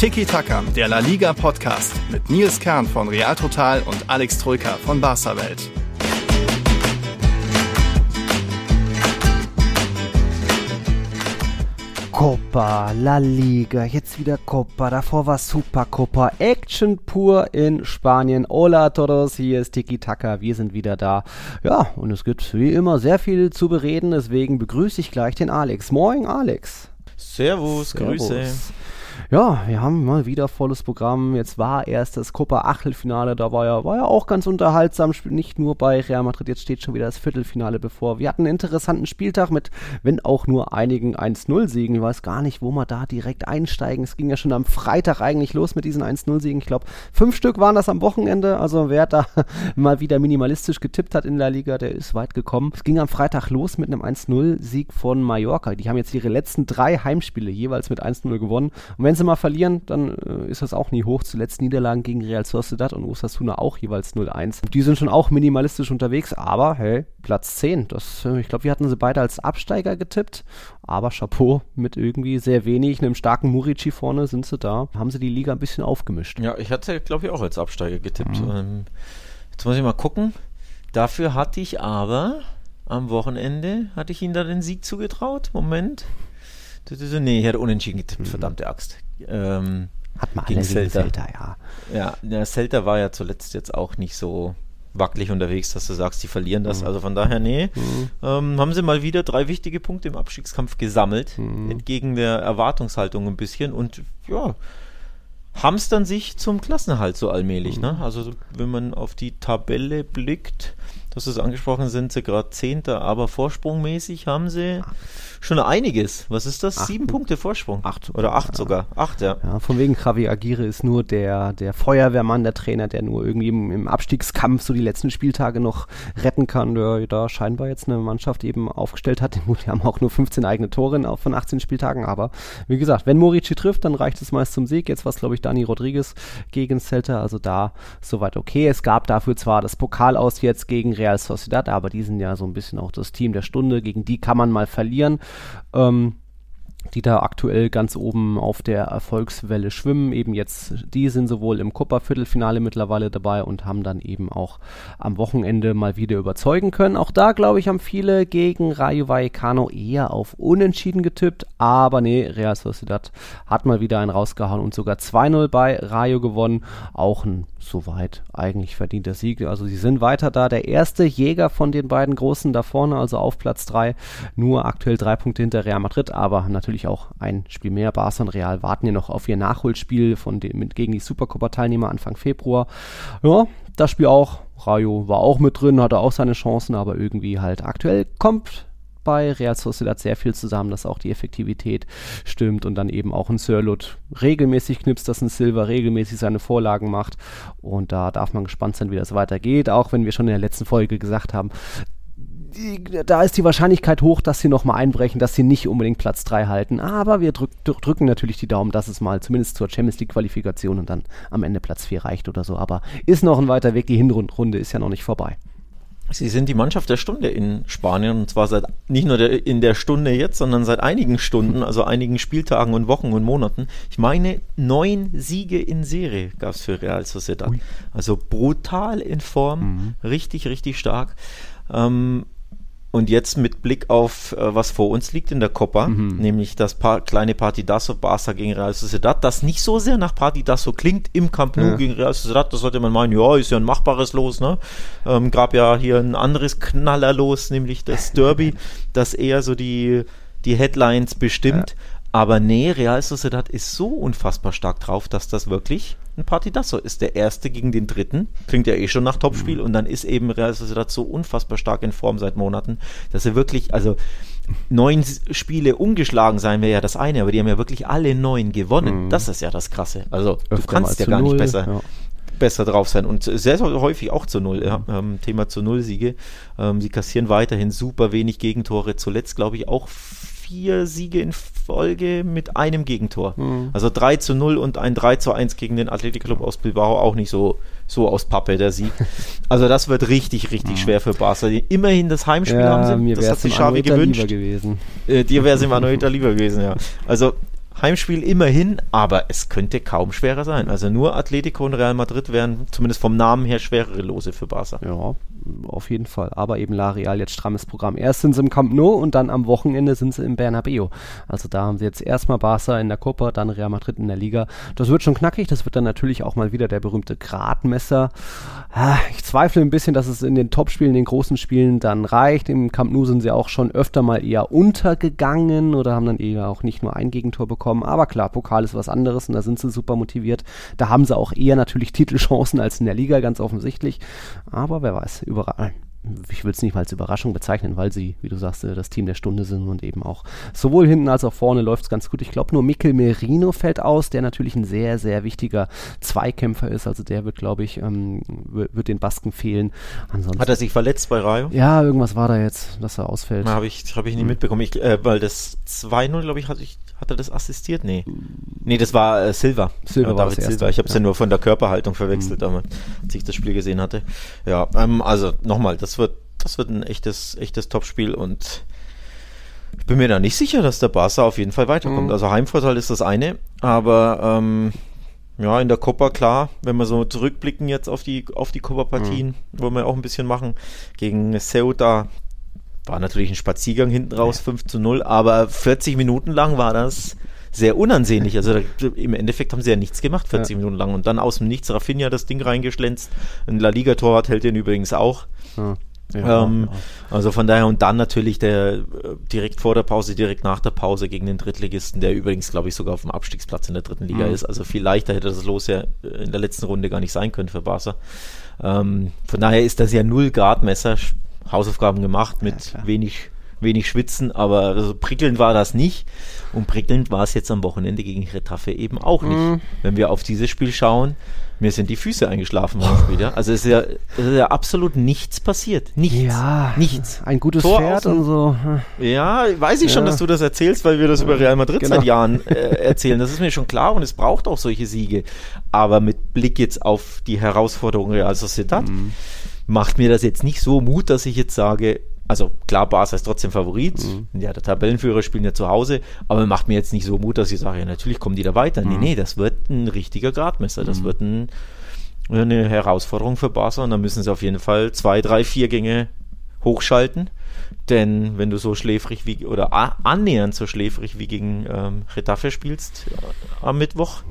Tiki Taka, der La Liga Podcast mit Nils Kern von Real Total und Alex Troika von Barca Welt. Copa, La Liga, jetzt wieder Copa, davor war Supercopa, Action pur in Spanien. Hola a todos, hier ist Tiki Taka, wir sind wieder da. Ja, und es gibt wie immer sehr viel zu bereden, deswegen begrüße ich gleich den Alex. Moin, Alex. Servus, Servus. Grüße. Ja, wir haben mal wieder volles Programm. Jetzt war erst das Copa Achtelfinale, da war ja, war ja auch ganz unterhaltsam, nicht nur bei Real Madrid, jetzt steht schon wieder das Viertelfinale bevor. Wir hatten einen interessanten Spieltag mit, wenn auch nur einigen 1-0-Siegen. Ich weiß gar nicht, wo wir da direkt einsteigen. Es ging ja schon am Freitag eigentlich los mit diesen 1-0-Siegen. Ich glaube, fünf Stück waren das am Wochenende. Also wer da mal wieder minimalistisch getippt hat in der Liga, der ist weit gekommen. Es ging am Freitag los mit einem 1-0-Sieg von Mallorca. Die haben jetzt ihre letzten drei Heimspiele jeweils mit 1-0 gewonnen. Und wenn sie mal verlieren, dann äh, ist das auch nie hoch. Zuletzt Niederlagen gegen Real Sociedad und Osasuna auch jeweils 0-1. Die sind schon auch minimalistisch unterwegs, aber hey, Platz 10. Das, äh, ich glaube, wir hatten sie beide als Absteiger getippt, aber Chapeau, mit irgendwie sehr wenig, einem starken Murici vorne sind sie da. Haben sie die Liga ein bisschen aufgemischt. Ja, ich hatte, glaube ich, auch als Absteiger getippt. Mhm. Ähm, jetzt muss ich mal gucken. Dafür hatte ich aber am Wochenende, hatte ich ihnen da den Sieg zugetraut. Moment. Nee, ich hatte unentschieden getippt, mhm. verdammte Axt. Ähm, Hat man gegen Celta. Celta, ja. Ja, ja, Celta war ja zuletzt jetzt auch nicht so wackelig unterwegs, dass du sagst, die verlieren das. Mhm. Also von daher, nee. Mhm. Ähm, haben sie mal wieder drei wichtige Punkte im Abstiegskampf gesammelt, mhm. entgegen der Erwartungshaltung ein bisschen. Und ja, hamstern sich zum Klassenhalt so allmählich. Ne? Mhm. Also wenn man auf die Tabelle blickt, das ist angesprochen, sind sie gerade Zehnter, aber vorsprungmäßig haben sie schon einiges. Was ist das? Acht, Sieben Punkte Vorsprung. Acht. Oder acht ja. sogar. Acht, ja. ja. Von wegen Javi Agire ist nur der, der Feuerwehrmann, der Trainer, der nur irgendwie im, im Abstiegskampf so die letzten Spieltage noch retten kann, der da scheinbar jetzt eine Mannschaft eben aufgestellt hat. Die haben auch nur 15 eigene Tore von 18 Spieltagen, aber wie gesagt, wenn Morici trifft, dann reicht es meist zum Sieg. Jetzt war es, glaube ich, Dani Rodriguez gegen Celta, also da soweit okay. Es gab dafür zwar das Pokal aus jetzt gegen Real Sociedad, aber die sind ja so ein bisschen auch das Team der Stunde, gegen die kann man mal verlieren. Ähm, die da aktuell ganz oben auf der Erfolgswelle schwimmen. Eben jetzt, die sind sowohl im Copa-Viertelfinale mittlerweile dabei und haben dann eben auch am Wochenende mal wieder überzeugen können. Auch da, glaube ich, haben viele gegen Rayo Vallecano eher auf Unentschieden getippt, aber nee, Real Sociedad hat mal wieder einen rausgehauen und sogar 2-0 bei Rayo gewonnen. Auch ein soweit eigentlich verdienter Sieg. Also sie sind weiter da. Der erste Jäger von den beiden Großen da vorne, also auf Platz 3, nur aktuell drei Punkte hinter Real Madrid, aber natürlich natürlich auch ein Spiel mehr. Barca und Real warten ja noch auf ihr Nachholspiel von den, mit, gegen die Supercopa-Teilnehmer Anfang Februar. Ja, das Spiel auch. Rayo war auch mit drin, hatte auch seine Chancen, aber irgendwie halt aktuell kommt bei Real Sociedad sehr viel zusammen, dass auch die Effektivität stimmt und dann eben auch ein Sirlut regelmäßig knipst, dass ein Silver regelmäßig seine Vorlagen macht und da darf man gespannt sein, wie das weitergeht, auch wenn wir schon in der letzten Folge gesagt haben, die, da ist die Wahrscheinlichkeit hoch, dass sie nochmal einbrechen, dass sie nicht unbedingt Platz 3 halten. Aber wir drück, drücken natürlich die Daumen, dass es mal zumindest zur Champions League Qualifikation und dann am Ende Platz 4 reicht oder so. Aber ist noch ein weiter Weg. Die Hinrunde ist ja noch nicht vorbei. Sie sind die Mannschaft der Stunde in Spanien und zwar seit nicht nur der, in der Stunde jetzt, sondern seit einigen Stunden, also einigen Spieltagen und Wochen und Monaten. Ich meine, neun Siege in Serie gab es für Real Sociedad. Ui. Also brutal in Form, mhm. richtig, richtig stark. Ähm, und jetzt mit Blick auf, äh, was vor uns liegt in der Copa, mhm. nämlich das pa kleine Partidaso Barca gegen Real Sociedad, das nicht so sehr nach Partidaso klingt im Camp Nou ja. gegen Real Sociedad, das sollte man meinen, ja, ist ja ein machbares Los, ne? Ähm, gab ja hier ein anderes Knallerlos, nämlich das Derby, das eher so die, die Headlines bestimmt. Ja. Aber nee, Real Sociedad ist so unfassbar stark drauf, dass das wirklich ein Partidasso ist. Der erste gegen den dritten. Klingt ja eh schon nach Topspiel. Mhm. Und dann ist eben Real Sociedad so unfassbar stark in Form seit Monaten, dass er wirklich, also neun Spiele ungeschlagen sein wäre ja das eine, aber die haben ja wirklich alle neun gewonnen. Mhm. Das ist ja das Krasse. Also Öfter du kannst ja gar nicht besser. Ja besser drauf sein und sehr, häufig auch zu Null. Ja, ähm, Thema zu Null Siege. Ähm, sie kassieren weiterhin super wenig Gegentore. Zuletzt glaube ich auch vier Siege in Folge mit einem Gegentor. Mhm. Also 3 zu 0 und ein 3 zu 1 gegen den Athletic Club aus Bilbao auch nicht so, so aus Pappe, der Sieg. Also das wird richtig, richtig mhm. schwer für Barca. Immerhin das Heimspiel ja, haben sie, mir das hat sich Xavi gewünscht. Gewesen. Äh, dir wäre es im Anueta lieber gewesen, ja. Also Heimspiel immerhin, aber es könnte kaum schwerer sein. Also nur Atletico und Real Madrid wären zumindest vom Namen her schwerere Lose für Barca. Ja, auf jeden Fall. Aber eben La Real jetzt strammes Programm. Erst sind sie im Camp Nou und dann am Wochenende sind sie im Bernabeu. Also da haben sie jetzt erstmal Barca in der Copa, dann Real Madrid in der Liga. Das wird schon knackig. Das wird dann natürlich auch mal wieder der berühmte Gradmesser. Ah, ich zweifle ein bisschen, dass es in den Topspielen, den großen Spielen dann reicht. Im Camp Nou sind sie auch schon öfter mal eher untergegangen oder haben dann eher auch nicht nur ein Gegentor bekommen. Aber klar, Pokal ist was anderes und da sind sie super motiviert. Da haben sie auch eher natürlich Titelchancen als in der Liga, ganz offensichtlich. Aber wer weiß, überall ich will es nicht mal als Überraschung bezeichnen, weil sie, wie du sagst, äh, das Team der Stunde sind und eben auch sowohl hinten als auch vorne läuft es ganz gut. Ich glaube, nur Mikkel Merino fällt aus, der natürlich ein sehr, sehr wichtiger Zweikämpfer ist. Also der wird, glaube ich, ähm, wird den Basken fehlen. Ansonsten, Hat er sich verletzt bei Rayo? Ja, irgendwas war da jetzt, dass er ausfällt. Habe ich, hab ich nicht mitbekommen, ich, äh, weil das 2-0, glaube ich, hatte ich hat er das assistiert? Nee. Nee, das war äh, Silva. Silva ja, David war Silva. Ich habe es ja. ja. nur von der Körperhaltung verwechselt, mhm. als ich das Spiel gesehen hatte. Ja, ähm, also nochmal, das wird, das wird ein echtes, echtes Topspiel und ich bin mir da nicht sicher, dass der Barca auf jeden Fall weiterkommt. Mhm. Also Heimvorteil ist das eine, aber ähm, ja, in der Copa klar, wenn wir so zurückblicken jetzt auf die, auf die Copa-Partien, mhm. wollen wir auch ein bisschen machen. Gegen Ceuta, war natürlich ein Spaziergang hinten raus, ja. 5 zu 0, aber 40 Minuten lang war das sehr unansehnlich. Also da, im Endeffekt haben sie ja nichts gemacht, 40 ja. Minuten lang. Und dann aus dem Nichts Rafinha das Ding reingeschlänzt. Ein La Liga-Torwart hält den übrigens auch. Ja. Ja, ähm, also von daher und dann natürlich der äh, direkt vor der Pause, direkt nach der Pause gegen den Drittligisten, der übrigens, glaube ich, sogar auf dem Abstiegsplatz in der dritten Liga mhm. ist. Also viel leichter hätte das Los ja in der letzten Runde gar nicht sein können für Barca. Ähm, von daher ist das ja null Gradmesser. Hausaufgaben gemacht mit ja, wenig, wenig Schwitzen, aber also prickelnd war das nicht. Und prickelnd war es jetzt am Wochenende gegen Retafe eben auch nicht. Mhm. Wenn wir auf dieses Spiel schauen, mir sind die Füße eingeschlafen Spiel. Ja? Also es ist, ja, es ist ja absolut nichts passiert. Nichts. Ja, nichts. Ein gutes Tor Pferd und so. Ja, weiß ich ja. schon, dass du das erzählst, weil wir das über Real Madrid genau. seit Jahren äh, erzählen. Das ist mir schon klar und es braucht auch solche Siege. Aber mit Blick jetzt auf die Herausforderung Real Sociedad, mhm macht mir das jetzt nicht so Mut, dass ich jetzt sage, also klar, Barca ist trotzdem Favorit. Mhm. Ja, der Tabellenführer spielt ja zu Hause, aber macht mir jetzt nicht so Mut, dass ich sage, ja, natürlich kommen die da weiter. Mhm. Nee, nee, das wird ein richtiger Gradmesser. Das mhm. wird ein, eine Herausforderung für Barca und da müssen sie auf jeden Fall zwei, drei, vier Gänge hochschalten. Denn wenn du so schläfrig wie oder annähernd so schläfrig wie gegen ähm, Retafe spielst äh, am Mittwoch,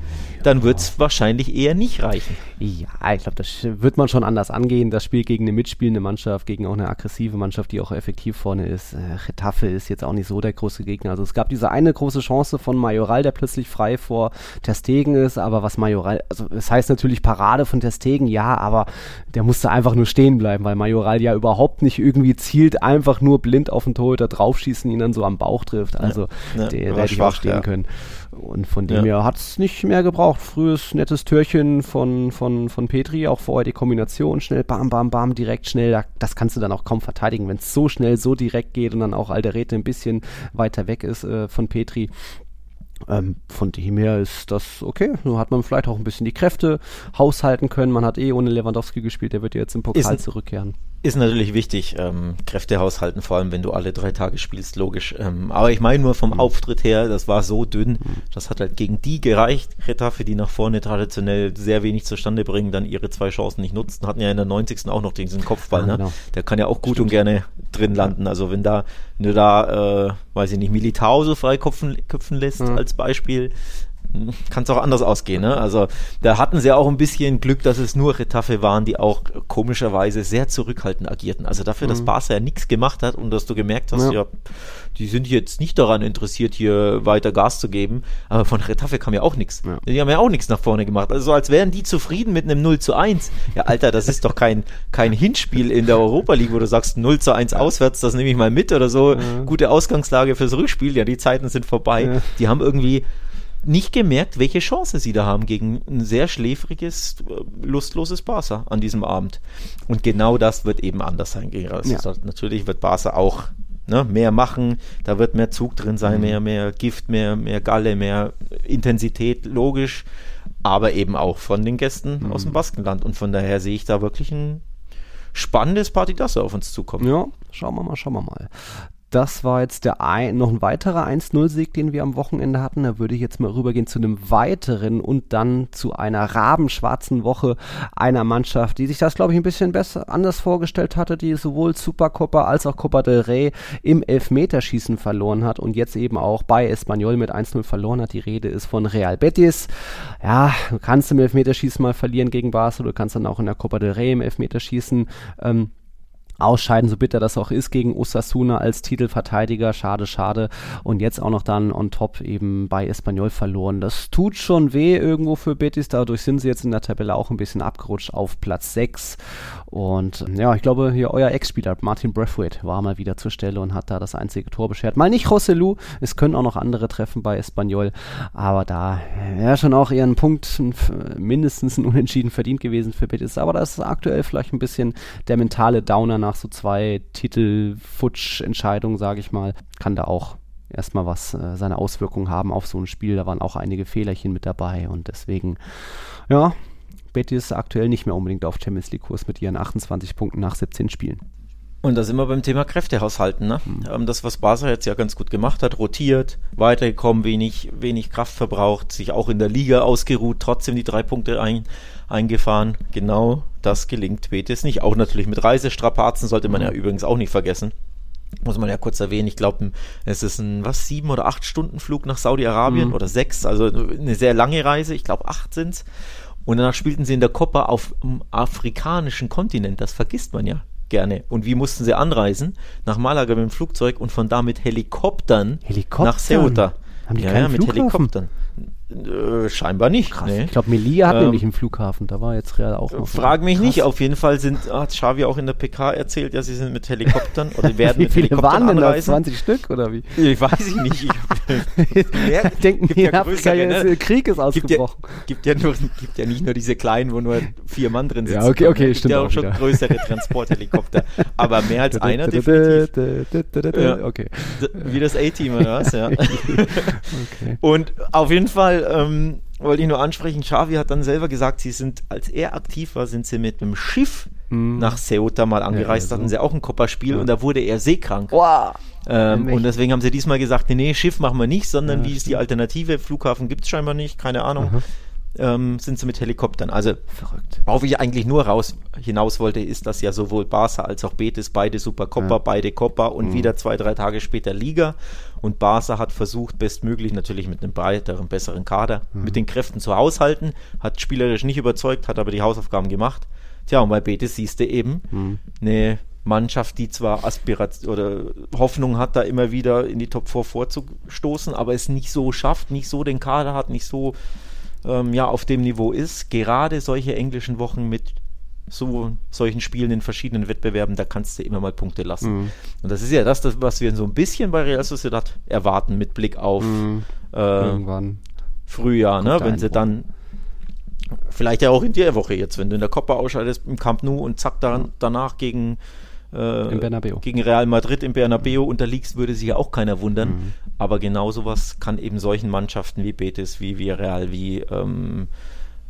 dann wird es wahrscheinlich eher nicht reichen. Ja, ich glaube, das wird man schon anders angehen. Das Spiel gegen eine mitspielende Mannschaft, gegen auch eine aggressive Mannschaft, die auch effektiv vorne ist. Äh, Retafe ist jetzt auch nicht so der große Gegner. Also es gab diese eine große Chance von Majoral, der plötzlich frei vor Terstegen ist, aber was Majoral, also es das heißt natürlich Parade von Terstegen, ja, aber der musste einfach nur stehen bleiben, weil Majoral ja überhaupt nicht irgendwie zielt, einfach nur blind auf den Torhüter draufschießen, ihn dann so am Bauch trifft. Also ja, ja, der hätte ich auch stehen ja. können. Und von dem ja. her hat es nicht mehr gebraucht. Frühes nettes Türchen von, von, von Petri, auch vorher die Kombination, schnell bam, bam, bam, direkt schnell. Das kannst du dann auch kaum verteidigen, wenn es so schnell, so direkt geht und dann auch Alderete ein bisschen weiter weg ist äh, von Petri. Ähm, von dem her ist das okay. Nun hat man vielleicht auch ein bisschen die Kräfte haushalten können. Man hat eh ohne Lewandowski gespielt, der wird jetzt im Pokal ist, zurückkehren. Ist natürlich wichtig, ähm, Kräfte haushalten, vor allem wenn du alle drei Tage spielst, logisch. Ähm, aber ich meine nur vom mhm. Auftritt her, das war so dünn, mhm. das hat halt gegen die gereicht. Retafe, die nach vorne traditionell sehr wenig zustande bringen, dann ihre zwei Chancen nicht nutzten, hatten ja in der 90. auch noch diesen Kopfball, ah, ne? Genau. Der kann ja auch gut Stimmt. und gerne drin landen. Also wenn da, wenn du da, äh, weiß ich nicht, Militao so frei köpfen, köpfen lässt mhm. als Beispiel, kann es auch anders ausgehen. Ne? Also da hatten sie auch ein bisschen Glück, dass es nur Retafe waren, die auch komischerweise sehr zurückhaltend agierten. Also dafür, mhm. dass Barca ja nichts gemacht hat und dass du gemerkt hast, ja. ja. die sind jetzt nicht daran interessiert, hier weiter Gas zu geben. Aber von Retafe kam ja auch nichts. Ja. Die haben ja auch nichts nach vorne gemacht. Also so als wären die zufrieden mit einem 0 zu 1. Ja, Alter, das ist doch kein, kein Hinspiel in der Europa League, wo du sagst 0 zu 1 auswärts, das nehme ich mal mit oder so. Ja. Gute Ausgangslage fürs Rückspiel. Ja, die Zeiten sind vorbei. Die haben irgendwie nicht gemerkt, welche Chance sie da haben gegen ein sehr schläfriges, äh, lustloses Barca an diesem Abend. Und genau das wird eben anders sein gegen Real ja. Natürlich wird Barca auch ne, mehr machen, da wird mehr Zug drin sein, mhm. mehr, mehr Gift, mehr, mehr Galle, mehr Intensität, logisch, aber eben auch von den Gästen mhm. aus dem Baskenland. Und von daher sehe ich da wirklich ein spannendes Partidasse auf uns zukommen. Ja, schauen wir mal, schauen wir mal. Das war jetzt der ein, noch ein weiterer 1-0-Sieg, den wir am Wochenende hatten. Da würde ich jetzt mal rübergehen zu einem weiteren und dann zu einer rabenschwarzen Woche einer Mannschaft, die sich das, glaube ich, ein bisschen besser anders vorgestellt hatte, die sowohl Supercopa als auch Copa del Rey im Elfmeterschießen verloren hat und jetzt eben auch bei Espanyol mit 1-0 verloren hat. Die Rede ist von Real Betis. Ja, du kannst im Elfmeterschießen mal verlieren gegen Barca, du kannst dann auch in der Copa del Rey im Elfmeterschießen ähm, ausscheiden, so bitter das auch ist, gegen Osasuna als Titelverteidiger. Schade, schade. Und jetzt auch noch dann on top eben bei Espanyol verloren. Das tut schon weh irgendwo für Betis. Dadurch sind sie jetzt in der Tabelle auch ein bisschen abgerutscht auf Platz 6. Und ja, ich glaube, hier euer Ex-Spieler Martin Brathwaite war mal wieder zur Stelle und hat da das einzige Tor beschert. Mal nicht Rosselu, es können auch noch andere treffen bei Espanyol, aber da ja schon auch eher ein Punkt, mindestens ein Unentschieden verdient gewesen für Betis. Aber das ist aktuell vielleicht ein bisschen der mentale Downer nach so zwei Titel-Futsch-Entscheidungen, sage ich mal. Kann da auch erstmal was äh, seine Auswirkungen haben auf so ein Spiel. Da waren auch einige Fehlerchen mit dabei und deswegen, ja, Betis aktuell nicht mehr unbedingt auf Champions League Kurs mit ihren 28 Punkten nach 17 Spielen. Und da sind wir beim Thema Kräftehaushalten. Ne? Mhm. Das, was Barca jetzt ja ganz gut gemacht hat, rotiert, weitergekommen, wenig, wenig Kraft verbraucht, sich auch in der Liga ausgeruht, trotzdem die drei Punkte ein, eingefahren. Genau das gelingt Betis nicht. Auch natürlich mit Reisestrapazen sollte man ja mhm. übrigens auch nicht vergessen. Muss man ja kurz erwähnen. Ich glaube, es ist ein, was, sieben oder acht Stunden Flug nach Saudi-Arabien mhm. oder sechs, also eine sehr lange Reise. Ich glaube, acht sind's. Und danach spielten sie in der Copa auf dem afrikanischen Kontinent. Das vergisst man ja gerne. Und wie mussten sie anreisen? Nach Malaga mit dem Flugzeug und von da mit Helikoptern, Helikoptern? nach Ceuta. Haben die ja, ja mit Flughafen? Helikoptern. Äh, scheinbar nicht. Krass. Nee. Ich glaube, Melilla hat ähm, nämlich einen Flughafen. Da war jetzt Real auch noch. Frag mich Krass. nicht. Auf jeden Fall sind, hat Xavi auch in der PK erzählt, ja, sie sind mit Helikoptern oder werden wie mit viele Helikoptern waren denn da? 20 Stück oder wie? Ich weiß ich nicht. Ich, Denken gibt ja größere, ne? Krieg ist ausgebrochen. Gibt ja, gibt, ja nur, gibt ja nicht nur diese kleinen, wo nur vier Mann drin sitzen. Ja, okay, okay, es stimmt. Gibt ja auch, auch schon größere Transporthelikopter. Aber mehr als einer definitiv. Okay. Wie das A-Team oder was? Ja. Und auf jeden Fall ähm, wollte ich nur ansprechen, Xavi hat dann selber gesagt, sie sind, als er aktiv war, sind sie mit einem Schiff mhm. nach Ceuta mal angereist, ja, also. hatten sie auch ein Kopperspiel ja. und da wurde er seekrank. Wow. Ähm, und deswegen haben sie diesmal gesagt, nee, nee, Schiff machen wir nicht, sondern ja, wie ist die Alternative? Flughafen gibt es scheinbar nicht, keine Ahnung. Mhm ähm, sind sie mit Helikoptern. Also, Verrückt. worauf ich eigentlich nur raus hinaus wollte, ist, dass ja sowohl Barca als auch Betis beide Supercopa, ja. beide Copa und mhm. wieder zwei, drei Tage später Liga. Und Barca hat versucht, bestmöglich natürlich mit einem breiteren, besseren Kader, mhm. mit den Kräften zu haushalten, hat spielerisch nicht überzeugt, hat aber die Hausaufgaben gemacht. Tja, und bei Betis siehst du eben mhm. eine Mannschaft, die zwar Aspiration oder Hoffnung hat, da immer wieder in die Top 4 vorzustoßen, aber es nicht so schafft, nicht so den Kader hat, nicht so ähm, ja auf dem Niveau ist. Gerade solche englischen Wochen mit so solchen Spielen in verschiedenen Wettbewerben, da kannst du immer mal Punkte lassen. Mhm. Und das ist ja das, das, was wir so ein bisschen bei Real Sociedad erwarten mit Blick auf mhm. äh. Frühjahr, ne? wenn sie dann vielleicht ja auch in der Woche jetzt, wenn du in der Copa ausscheidest im Camp Nou und zack dann, danach gegen äh, gegen Real Madrid im Bernabeu unterliegst, würde sich ja auch keiner wundern. Mhm. Aber genau sowas kann eben solchen Mannschaften wie Betis, wie Villarreal, wie ähm,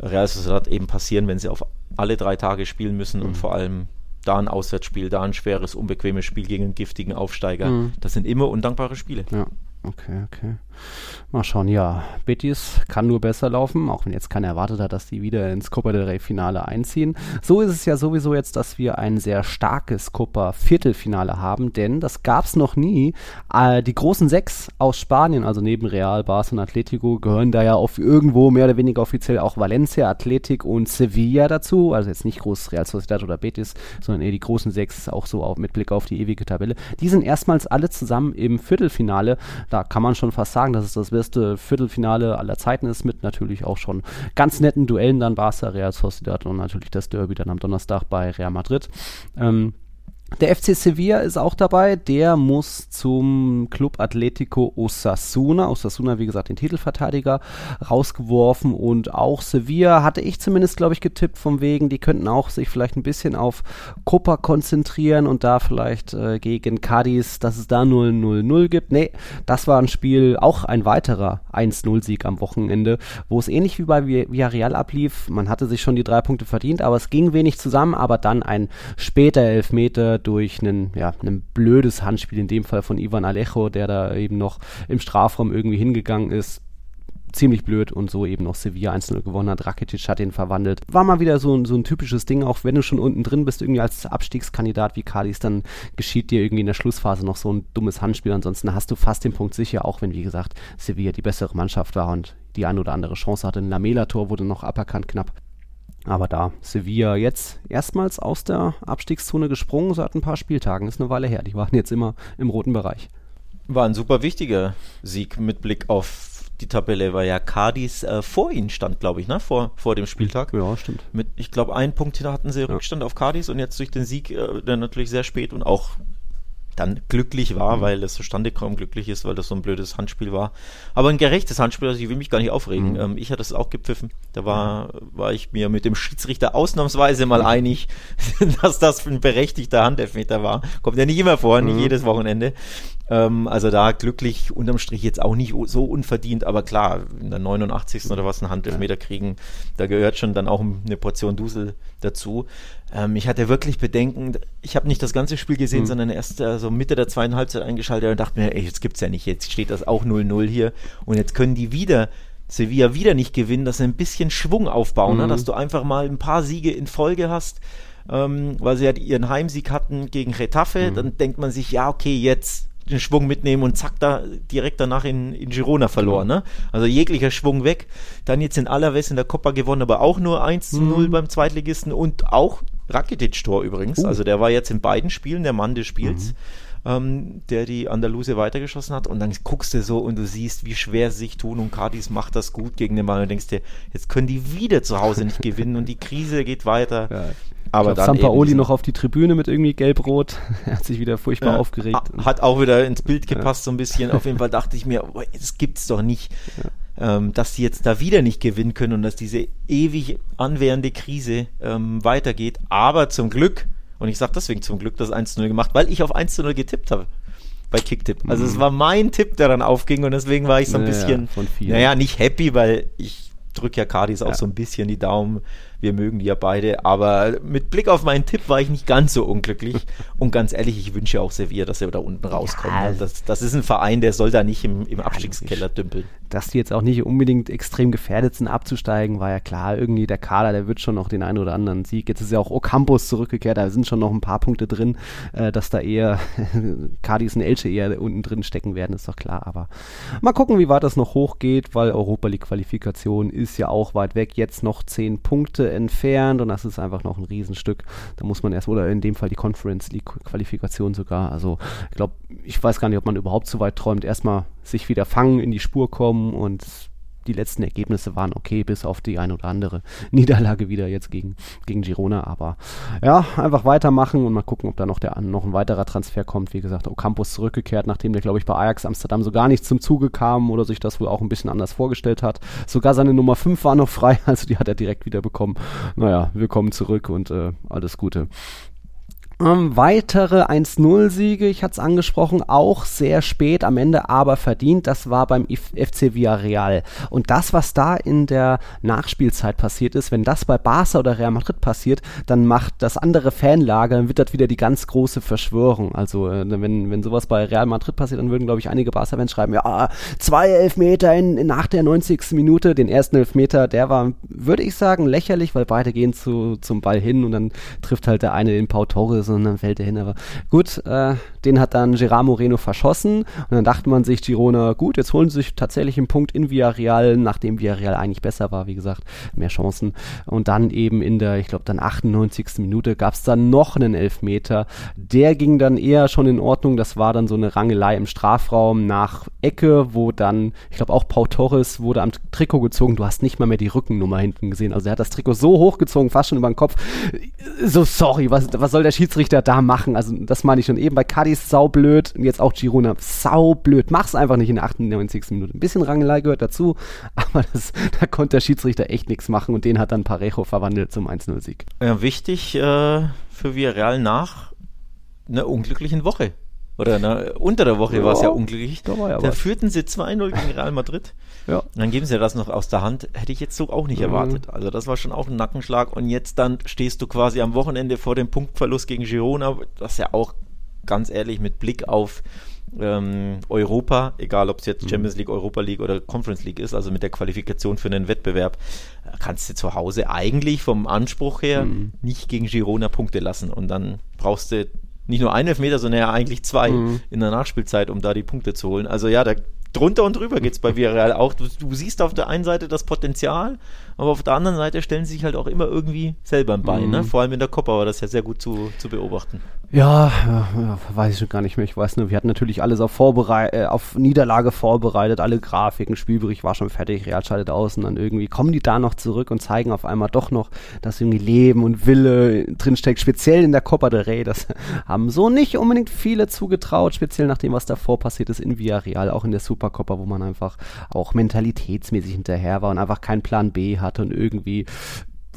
Real Sociedad eben passieren, wenn sie auf alle drei Tage spielen müssen mhm. und vor allem da ein Auswärtsspiel, da ein schweres, unbequemes Spiel gegen einen giftigen Aufsteiger. Mhm. Das sind immer undankbare Spiele. Ja. Okay, okay. Mal schauen, ja. Betis kann nur besser laufen, auch wenn jetzt keiner erwartet hat, dass die wieder ins Copa del Rey Finale einziehen. So ist es ja sowieso jetzt, dass wir ein sehr starkes Copa Viertelfinale haben, denn das gab es noch nie. Äh, die großen sechs aus Spanien, also neben Real, Barca und Atletico, gehören da ja auf irgendwo mehr oder weniger offiziell auch Valencia, Athletic und Sevilla dazu. Also jetzt nicht groß Real Sociedad oder Betis, sondern eher die großen sechs, auch so auch mit Blick auf die ewige Tabelle. Die sind erstmals alle zusammen im Viertelfinale da kann man schon fast sagen, dass es das beste Viertelfinale aller Zeiten ist, mit natürlich auch schon ganz netten Duellen dann Barca, Real Sociedad und natürlich das Derby dann am Donnerstag bei Real Madrid. Ähm, der FC Sevilla ist auch dabei. Der muss zum Club Atletico Osasuna. Osasuna, wie gesagt, den Titelverteidiger rausgeworfen. Und auch Sevilla hatte ich zumindest, glaube ich, getippt, vom wegen, die könnten auch sich vielleicht ein bisschen auf Copa konzentrieren und da vielleicht äh, gegen Cadiz, dass es da 0-0-0 gibt. Nee, das war ein Spiel, auch ein weiterer 1-0-Sieg am Wochenende, wo es ähnlich wie bei Villarreal ablief. Man hatte sich schon die drei Punkte verdient, aber es ging wenig zusammen. Aber dann ein später Elfmeter durch ein, ja, ein blödes Handspiel, in dem Fall von Ivan Alejo, der da eben noch im Strafraum irgendwie hingegangen ist, ziemlich blöd und so eben noch Sevilla 1-0 gewonnen hat. Rakitic hat ihn verwandelt. War mal wieder so ein, so ein typisches Ding, auch wenn du schon unten drin bist, irgendwie als Abstiegskandidat wie Cadiz, dann geschieht dir irgendwie in der Schlussphase noch so ein dummes Handspiel. Ansonsten hast du fast den Punkt sicher, auch wenn, wie gesagt, Sevilla die bessere Mannschaft war und die ein oder andere Chance hatte. Ein Lamela-Tor wurde noch aberkannt knapp. Aber da Sevilla jetzt erstmals aus der Abstiegszone gesprungen seit ein paar Spieltagen, ist eine Weile her. Die waren jetzt immer im roten Bereich. War ein super wichtiger Sieg mit Blick auf die Tabelle, weil ja Cadiz äh, vor ihnen stand, glaube ich, ne? vor, vor dem Spieltag. Ja, stimmt. Mit, ich glaube, einen Punkt hatten sie Rückstand ja. auf Cadiz und jetzt durch den Sieg, äh, der natürlich sehr spät und auch dann glücklich war, mhm. weil es zustande kaum glücklich ist, weil das so ein blödes Handspiel war. Aber ein gerechtes Handspiel, also ich will mich gar nicht aufregen. Mhm. Ähm, ich hatte es auch gepfiffen. Da war, war ich mir mit dem Schiedsrichter ausnahmsweise mal mhm. einig, dass das ein berechtigter Handelfmeter war. Kommt ja nicht immer vor, nicht mhm. jedes Wochenende. Ähm, also da glücklich unterm Strich jetzt auch nicht so unverdient, aber klar, in der 89. oder was ein Handelfmeter kriegen, da gehört schon dann auch eine Portion Dusel dazu. Ähm, ich hatte wirklich Bedenken, ich habe nicht das ganze Spiel gesehen, mhm. sondern erst also Mitte der zweiten Halbzeit eingeschaltet und dachte mir, ey, jetzt gibt's ja nicht, jetzt steht das auch 0-0 hier und jetzt können die wieder Sevilla wieder nicht gewinnen, dass sie ein bisschen Schwung aufbauen, mhm. ne? dass du einfach mal ein paar Siege in Folge hast, ähm, weil sie ja ihren Heimsieg hatten gegen Retafe, mhm. dann denkt man sich, ja, okay, jetzt den Schwung mitnehmen und zack, da direkt danach in, in Girona verloren. Genau. Ne? Also jeglicher Schwung weg. Dann jetzt in Alaves in der Copa gewonnen, aber auch nur 1 zu 0 mhm. beim Zweitligisten und auch Rakitic-Tor übrigens. Uh. Also der war jetzt in beiden Spielen der Mann des Spiels. Mhm. Ähm, der die Andaluse weitergeschossen hat. Und dann guckst du so und du siehst, wie schwer sie sich tun und Cardis macht das gut gegen den Mann und denkst dir, jetzt können die wieder zu Hause nicht gewinnen und die Krise geht weiter. Ja. Aber glaub, dann Sampaoli noch auf die Tribüne mit irgendwie gelb-rot. er hat sich wieder furchtbar ja, aufgeregt. Hat auch wieder ins Bild gepasst, so ein bisschen. Auf jeden Fall dachte ich mir, oh, das gibt's doch nicht. Ja. Ähm, dass die jetzt da wieder nicht gewinnen können und dass diese ewig anwährende Krise ähm, weitergeht. Aber zum Glück, und ich sage deswegen zum Glück das 1-0 gemacht, weil ich auf 1-0 getippt habe bei Kicktipp. Also mhm. es war mein Tipp, der dann aufging und deswegen war ich so ein naja, bisschen, naja, nicht happy, weil ich drücke ja Cardis auch so ein bisschen die Daumen wir mögen die ja beide. Aber mit Blick auf meinen Tipp war ich nicht ganz so unglücklich. Und ganz ehrlich, ich wünsche auch Sevilla, dass er da unten rauskommt. Ja, das, das, ist ein Verein, der soll da nicht im, im Abstiegskeller dümpeln. Dass die jetzt auch nicht unbedingt extrem gefährdet sind, abzusteigen, war ja klar. Irgendwie der Kader, der wird schon noch den einen oder anderen Sieg. Jetzt ist ja auch Ocampos zurückgekehrt, da sind schon noch ein paar Punkte drin, äh, dass da eher Cardis und Elche eher unten drin stecken werden, ist doch klar. Aber mal gucken, wie weit das noch hochgeht, weil Europa League Qualifikation ist ja auch weit weg. Jetzt noch zehn Punkte entfernt und das ist einfach noch ein Riesenstück. Da muss man erst, oder in dem Fall die Conference League Qualifikation sogar. Also ich glaube, ich weiß gar nicht, ob man überhaupt so weit träumt. Erstmal sich wieder fangen, in die Spur kommen und die letzten Ergebnisse waren okay, bis auf die ein oder andere Niederlage wieder jetzt gegen, gegen Girona. Aber ja, einfach weitermachen und mal gucken, ob da noch, der, noch ein weiterer Transfer kommt. Wie gesagt, Ocampos zurückgekehrt, nachdem der, glaube ich, bei Ajax Amsterdam so gar nicht zum Zuge kam oder sich das wohl auch ein bisschen anders vorgestellt hat. Sogar seine Nummer 5 war noch frei, also die hat er direkt wieder bekommen. Naja, willkommen zurück und äh, alles Gute. Ähm, weitere 1-0-Siege, ich hatte es angesprochen, auch sehr spät am Ende, aber verdient. Das war beim FC Villarreal. Und das, was da in der Nachspielzeit passiert ist, wenn das bei Barca oder Real Madrid passiert, dann macht das andere Fanlager, dann wird das wieder die ganz große Verschwörung. Also äh, wenn, wenn sowas bei Real Madrid passiert, dann würden, glaube ich, einige Barca-Fans schreiben, ja, zwei Elfmeter in, in, nach der 90. Minute, den ersten Elfmeter, der war, würde ich sagen, lächerlich, weil beide gehen zu, zum Ball hin und dann trifft halt der eine den Pau Torres und dann fällt er hin. Aber gut, äh, den hat dann Gerard Moreno verschossen und dann dachte man sich, Girona, gut, jetzt holen sie sich tatsächlich einen Punkt in Villarreal, nachdem Villarreal eigentlich besser war, wie gesagt, mehr Chancen. Und dann eben in der, ich glaube, dann 98. Minute gab es dann noch einen Elfmeter. Der ging dann eher schon in Ordnung. Das war dann so eine Rangelei im Strafraum nach Ecke, wo dann, ich glaube, auch Pau Torres wurde am Trikot gezogen. Du hast nicht mal mehr die Rückennummer hinten gesehen. Also er hat das Trikot so hochgezogen, fast schon über den Kopf. So, sorry, was, was soll der Schiedsrichter da machen? Also das meine ich schon eben bei Cadiz saublöd und jetzt auch Girona saublöd. Mach's einfach nicht in der 98. Minute. Ein bisschen Rangelei gehört dazu, aber das, da konnte der Schiedsrichter echt nichts machen und den hat dann Parejo verwandelt zum 1-0-Sieg. Ja, wichtig äh, für Villarreal nach einer unglücklichen Woche oder na, unter der Woche ja, war es ja unglücklich. Da, da führten sie 2-0 gegen Real Madrid. Ja. Dann geben sie das noch aus der Hand. Hätte ich jetzt so auch nicht mhm. erwartet. Also das war schon auch ein Nackenschlag. Und jetzt dann stehst du quasi am Wochenende vor dem Punktverlust gegen Girona, das ja auch ganz ehrlich mit Blick auf ähm, Europa, egal ob es jetzt mhm. Champions League, Europa League oder Conference League ist, also mit der Qualifikation für einen Wettbewerb, äh, kannst du zu Hause eigentlich vom Anspruch her mhm. nicht gegen Girona Punkte lassen. Und dann brauchst du nicht nur einen Elfmeter, sondern ja eigentlich zwei mhm. in der Nachspielzeit, um da die Punkte zu holen. Also ja, da drunter und drüber geht es bei Villarreal auch. Du, du, siehst auf der einen Seite das Potenzial, aber auf der anderen Seite stellen sie sich halt auch immer irgendwie selber ein Bein. Ne? Mhm. Ne? Vor allem in der Copa war das ja sehr gut zu, zu beobachten. Ja, ja, weiß ich gar nicht mehr. Ich weiß nur, wir hatten natürlich alles auf, Vorberei äh, auf Niederlage vorbereitet, alle Grafiken, Spielbericht war schon fertig, Real schaltet aus und dann irgendwie kommen die da noch zurück und zeigen auf einmal doch noch, dass irgendwie Leben und Wille drinsteckt, speziell in der Copa del Rey. Das haben so nicht unbedingt viele zugetraut, speziell nach dem, was davor passiert ist in Villarreal, auch in der Supercopa, wo man einfach auch mentalitätsmäßig hinterher war und einfach keinen Plan B hatte und irgendwie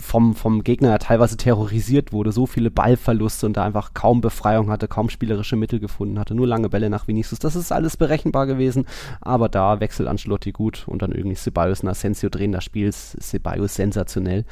vom, vom Gegner teilweise terrorisiert wurde, so viele Ballverluste und da einfach kaum Befreiung hatte, kaum spielerische Mittel gefunden hatte, nur lange Bälle nach Vinicius. Das ist alles berechenbar gewesen, aber da wechselt Ancelotti gut und dann irgendwie Ceballos und Asensio drehen das Spiel, Ceballos sensationell.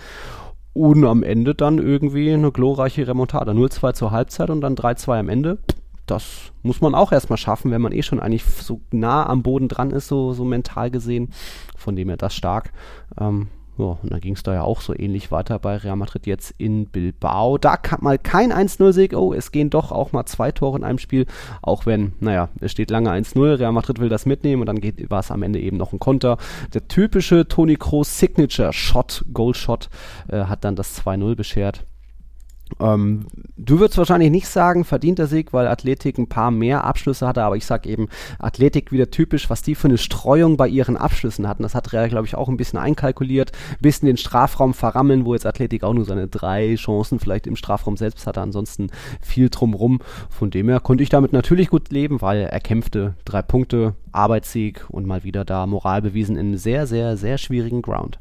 Und am Ende dann irgendwie eine glorreiche Remontada. 0-2 zur Halbzeit und dann 3-2 am Ende. Das muss man auch erstmal schaffen, wenn man eh schon eigentlich so nah am Boden dran ist, so, so mental gesehen. Von dem her das stark. Ähm, ja, und dann ging es da ja auch so ähnlich weiter bei Real Madrid jetzt in Bilbao. Da kam mal kein 1-0-Sieg. Oh, es gehen doch auch mal zwei Tore in einem Spiel. Auch wenn, naja, es steht lange 1-0. Real Madrid will das mitnehmen und dann war es am Ende eben noch ein Konter. Der typische Toni Kroos Signature Shot, Goal Shot, äh, hat dann das 2-0 beschert. Ähm, du würdest wahrscheinlich nicht sagen, verdienter Sieg, weil Athletik ein paar mehr Abschlüsse hatte, aber ich sag eben, Athletik wieder typisch, was die für eine Streuung bei ihren Abschlüssen hatten. Das hat Real, glaube ich, auch ein bisschen einkalkuliert, bisschen den Strafraum verrammeln, wo jetzt Athletik auch nur seine drei Chancen vielleicht im Strafraum selbst hatte, ansonsten viel drumrum. Von dem her konnte ich damit natürlich gut leben, weil er kämpfte drei Punkte, Arbeitssieg und mal wieder da Moral bewiesen in einem sehr, sehr, sehr schwierigen Ground.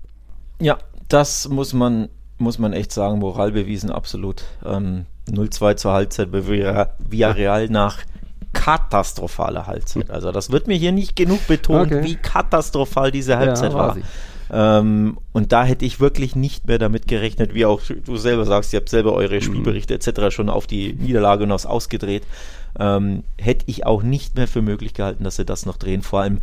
Ja, das muss man muss man echt sagen, Moral bewiesen, absolut. Ähm, 0-2 zur Halbzeit bei Villarreal nach katastrophaler Halbzeit. Also das wird mir hier nicht genug betont, okay. wie katastrophal diese Halbzeit ja, war. Ähm, und da hätte ich wirklich nicht mehr damit gerechnet, wie auch du selber sagst, ihr habt selber eure mhm. Spielberichte etc. schon auf die Niederlage und aufs Ausgedreht. Ähm, hätte ich auch nicht mehr für möglich gehalten, dass sie das noch drehen. Vor allem,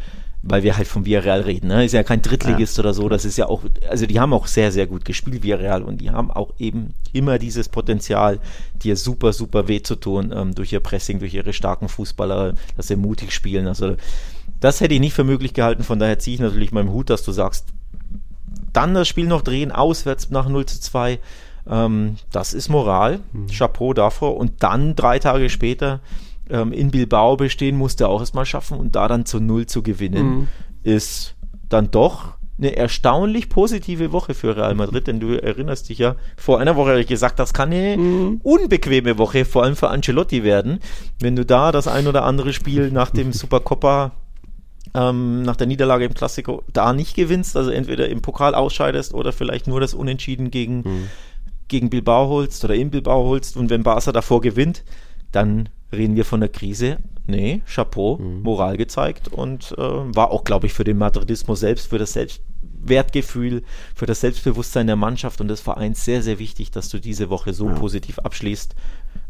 weil wir halt von Villarreal reden. Ne? Ist ja kein Drittligist ja. oder so. Das ist ja auch, also die haben auch sehr, sehr gut gespielt, Villarreal. Und die haben auch eben immer dieses Potenzial, dir super, super weh zu tun ähm, durch ihr Pressing, durch ihre starken Fußballer, dass sie mutig spielen. Also das hätte ich nicht für möglich gehalten. Von daher ziehe ich natürlich meinem Hut, dass du sagst, dann das Spiel noch drehen, auswärts nach 0 zu 2. Ähm, das ist Moral. Mhm. Chapeau davor. Und dann drei Tage später ähm, in Bilbao bestehen musste, auch erstmal schaffen und da dann zu Null zu gewinnen, mhm. ist dann doch eine erstaunlich positive Woche für Real Madrid, denn du erinnerst dich ja, vor einer Woche habe ich gesagt, das kann eine mhm. unbequeme Woche, vor allem für Ancelotti werden, wenn du da das ein oder andere Spiel nach dem Supercoppa ähm, nach der Niederlage im Klassiko da nicht gewinnst, also entweder im Pokal ausscheidest oder vielleicht nur das Unentschieden gegen, mhm. gegen Bilbao holst oder in Bilbao holst und wenn Barca davor gewinnt, dann reden wir von der Krise. Nee, Chapeau, mhm. Moral gezeigt und äh, war auch, glaube ich, für den Madridismus selbst, für das Selbstwertgefühl, für das Selbstbewusstsein der Mannschaft und des Vereins sehr, sehr wichtig, dass du diese Woche so ja. positiv abschließt.